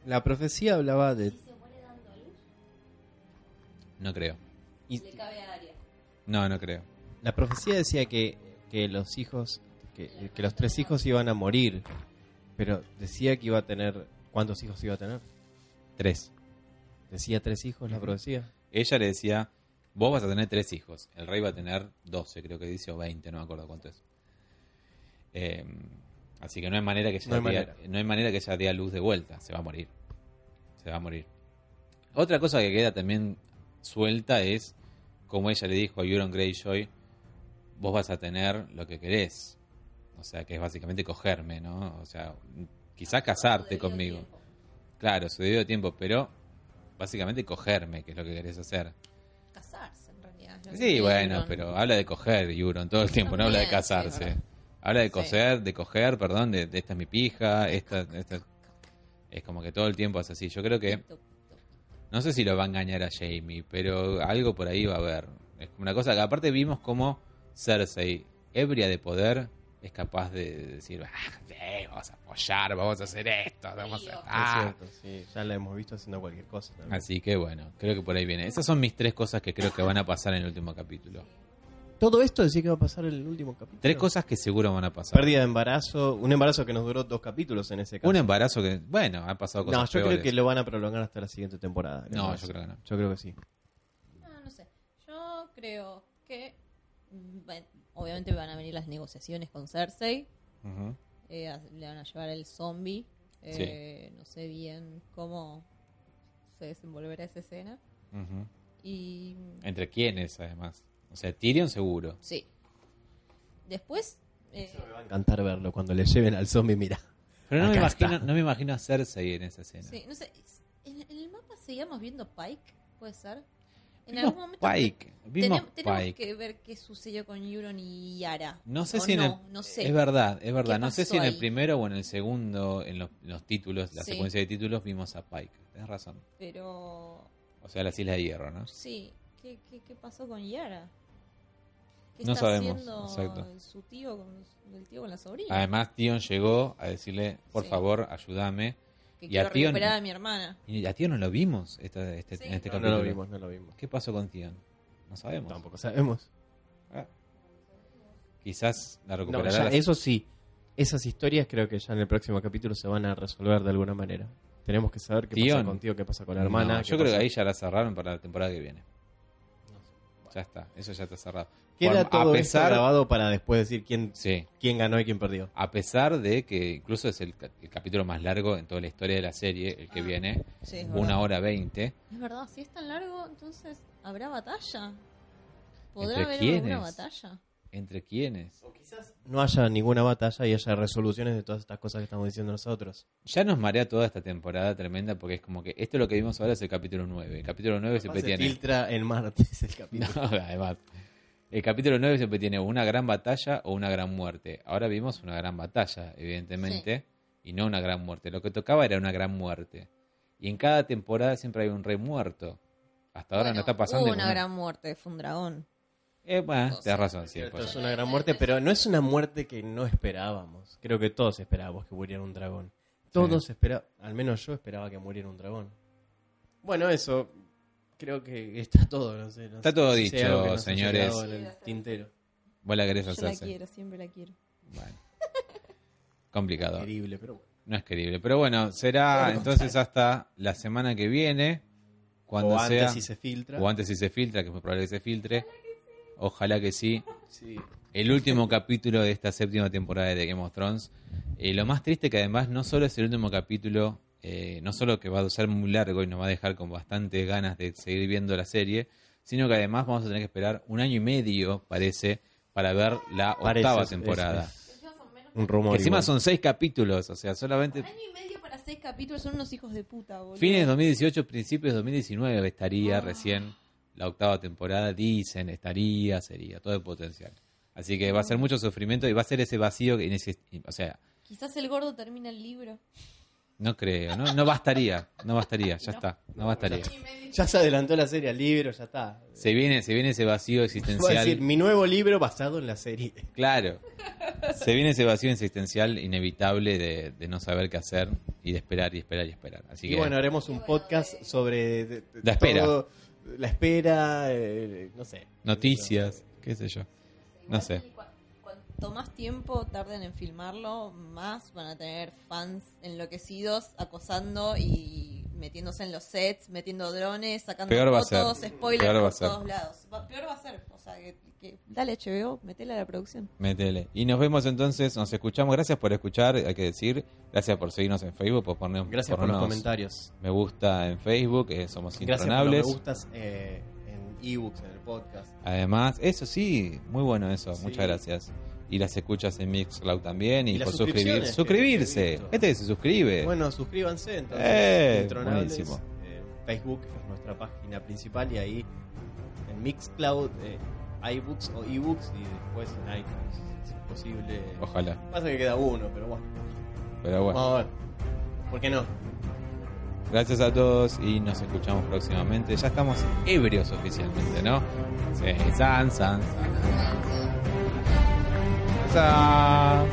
La profecía hablaba de... No creo. y- cabe a Arya. No, no creo. la profecía decía que, que los hijos, que, que los tres hijos iban a morir, pero decía que iba a tener... ¿Cuántos hijos iba a tener? Tres. Decía tres hijos la profecía. Ella le decía, vos vas a tener tres hijos. El rey va a tener doce, creo que dice, o veinte, no me acuerdo cuánto es. Eh, así que no hay manera que ella No hay dé- manera. no hay manera que ella dé a luz de vuelta. Se va a morir. Se va a morir. Otra cosa que queda también suelta es, como ella le dijo a Euron Greyjoy, vos vas a tener lo que querés. O sea, que es básicamente cogerme, ¿no? O sea, quizás casarte conmigo. Claro, su debido tiempo, pero básicamente cogerme, que es lo que querés hacer. Casarse, en realidad. Sí, bueno, Euron. pero habla de coger, Euron, todo el tiempo, no habla de sí, casarse. habla de Sí. coser, de coger, perdón, de, de esta es mi pija, esta, esta- Es como que todo el tiempo es así. Yo creo que, no sé si lo va a engañar a Jamie, pero algo por ahí va a haber. Es como una cosa que aparte vimos como Cersei, ebria de poder, es capaz de decir, ah, vamos a apoyar, vamos a hacer esto, vamos a... Ah. Es cierto, sí, ya la hemos visto haciendo cualquier cosa. también. Así que bueno, creo que por ahí viene. Esas son mis tres cosas que creo que van a pasar en el último capítulo. Todo esto decía que va a pasar en el último capítulo. Tres cosas que seguro van a pasar. Pérdida de embarazo, un embarazo que nos duró dos capítulos en ese caso. Un embarazo que, bueno, han pasado cosas no, yo peores. creo que lo van a prolongar hasta la siguiente temporada. No, Además. yo creo que no. Yo creo que sí. No, no sé. Yo creo que mm, bueno, obviamente van a venir las negociaciones con Cersei. Eh, a- le van a llevar el zombie. eh, No sé bien cómo se desenvolverá esa escena. Ujú. Y ¿Entre quiénes, además? O sea, Tyrion seguro. sí. Después, eh, Me va a encantar verlo cuando le lleven al zombie, mira. Pero no me, Acá imagino, no me imagino a Cersei en esa escena. sí, no sé. En, en el mapa seguíamos viendo Pike, ¿puede ser? En Vimos algún momento Pike. Vimos tenem- tenemos Pike. que ver qué sucedió con Euron y Yara. No sé O si en no, el... no sé. Es verdad, es verdad. ¿Qué No sé si en el ahí? primero o en el segundo, en los, los títulos, la Sí. secuencia de títulos, vimos a Pike. Tienes razón. Pero O sea, las Islas de Hierro, ¿no? Sí, ¿qué, qué, qué pasó con Yara? ¿Qué No está sabemos, haciendo exacto. su tío con, el tío con la sobrina? Además, Tion llegó a decirle, por Sí. favor, ayúdame. Que y quiero recuperar a mi hermana. Y a Tion no lo vimos esta- este, Sí. en este No, no capítulo. lo vimos, no lo vimos. ¿Qué pasó con Tion? No sabemos. Tampoco sabemos. Ah. Quizás la No, recuperará. ya, eso sí, esas historias creo que ya en el próximo capítulo se van a resolver de alguna manera. Tenemos que saber qué Tion. pasa contigo, qué pasa con la hermana. No, yo creo que ahí ya la cerraron para la temporada que viene. Ya está, eso ya está cerrado. Queda todo a esto pesar, grabado para después decir quién, sí, quién ganó y quién perdió. a pesar de que incluso es el, ca- el capítulo más largo en toda la historia de la serie, el que Ah, viene, Sí, una verdad. hora veinte. Es verdad, si es tan largo, entonces ¿habrá batalla? ¿Podrá ¿Entre haber quiénes? alguna batalla? ¿Entre quiénes? No haya ninguna batalla y haya resoluciones de todas estas cosas que estamos diciendo nosotros. Ya nos marea toda esta temporada tremenda porque es como que esto lo que vimos ahora es el capítulo 9. El capítulo 9 siempre Se tiene... filtra el martes el No, capítulo. además. El capítulo 9 siempre tiene una gran batalla o una gran muerte. Ahora vimos una gran batalla, evidentemente, y no una gran muerte. Lo que tocaba era una gran muerte. Y en cada temporada siempre hay un rey muerto. Hasta ahora Bueno, no está pasando. Hubo una ninguna- gran muerte, fue un dragón. Eh, bueno, tenés razón, sí. Cierto, pues. es una gran muerte, pero no es una muerte que no esperábamos. Creo que todos esperábamos que muriera un dragón. Todos esperaban, al menos yo esperaba que muriera un dragón. Bueno, eso, creo que está todo. No sé, no Está sé todo si dicho, haya señores. quedado en el tintero. Vos la querés Yo la quiero, siempre la quiero. Bueno. Complicado. Querible, pero bueno. No es querible. Pero bueno, será entonces hasta la semana que viene. Cuando o sea. antes si se filtra. O antes si se filtra, que es muy probable que se filtre. Ojalá que sí. Sí. El último capítulo de esta séptima temporada de Game of Thrones. Eh, lo más triste que además no solo es el último capítulo, eh, no solo que va a ser muy largo y nos va a dejar con bastante ganas de seguir viendo la serie, sino que además vamos a tener que esperar un año y medio, parece, para ver la Parece, octava temporada. es- Un rumor. Encima igual. son seis capítulos, o sea, solamente Año y medio para seis capítulos son unos hijos de puta, boludo. fines de 2018, principios de 2019 estaría Ah. recién la octava temporada, dicen, estaría, sería, todo el potencial. Así que va a ser mucho sufrimiento y va a ser ese vacío que neces- o sea, Quizás el gordo termina el libro. No creo, no, no bastaría, no bastaría, ya está, no bastaría. Ya se adelantó la serie al libro, ya está. Se viene, se viene ese vacío existencial. decir, mi nuevo libro basado en la serie. Claro. Se viene ese vacío existencial inevitable de, de no saber qué hacer y de esperar y esperar y esperar. Así Y que bueno, haremos un podcast sobre de- de- La espera. todo, la espera, eh, no sé. noticias, qué sé yo. No sé. Cuanto más tiempo tarden en filmarlo, más van a tener fans enloquecidos acosando y metiéndose en los sets, metiendo drones, sacando Peor fotos, spoilers Peor va a por ser. todos lados. Peor va a ser. O sea, que, que- dale HBO, metele a la producción. Métele. Y nos vemos entonces, nos escuchamos. Gracias por escuchar, hay que decir. Gracias por seguirnos en Facebook, por poner Gracias por los ponernos comentarios. me gusta en Facebook, eh, somos Gracias por los me intronables. gustas eh, en ebooks, en el podcast. Además, eso sí, muy bueno eso, Sí. muchas gracias. Y las escuchas en Mixcloud también y, por suscribir, suscribirse. Gente que se suscribe. Bueno, suscríbanse entonces. Eh, buenísimo. Eh, Facebook es nuestra página principal y ahí en Mixcloud, eh, iBooks o ebooks y después en iTunes, si es posible. Ojalá. Pasa que queda uno, pero bueno. Pero bueno. Vamos a ver. ¿Por qué no? Gracias a todos y nos escuchamos próximamente. Ya estamos ebrios oficialmente, ¿no? Sí, san, san, san. 在啊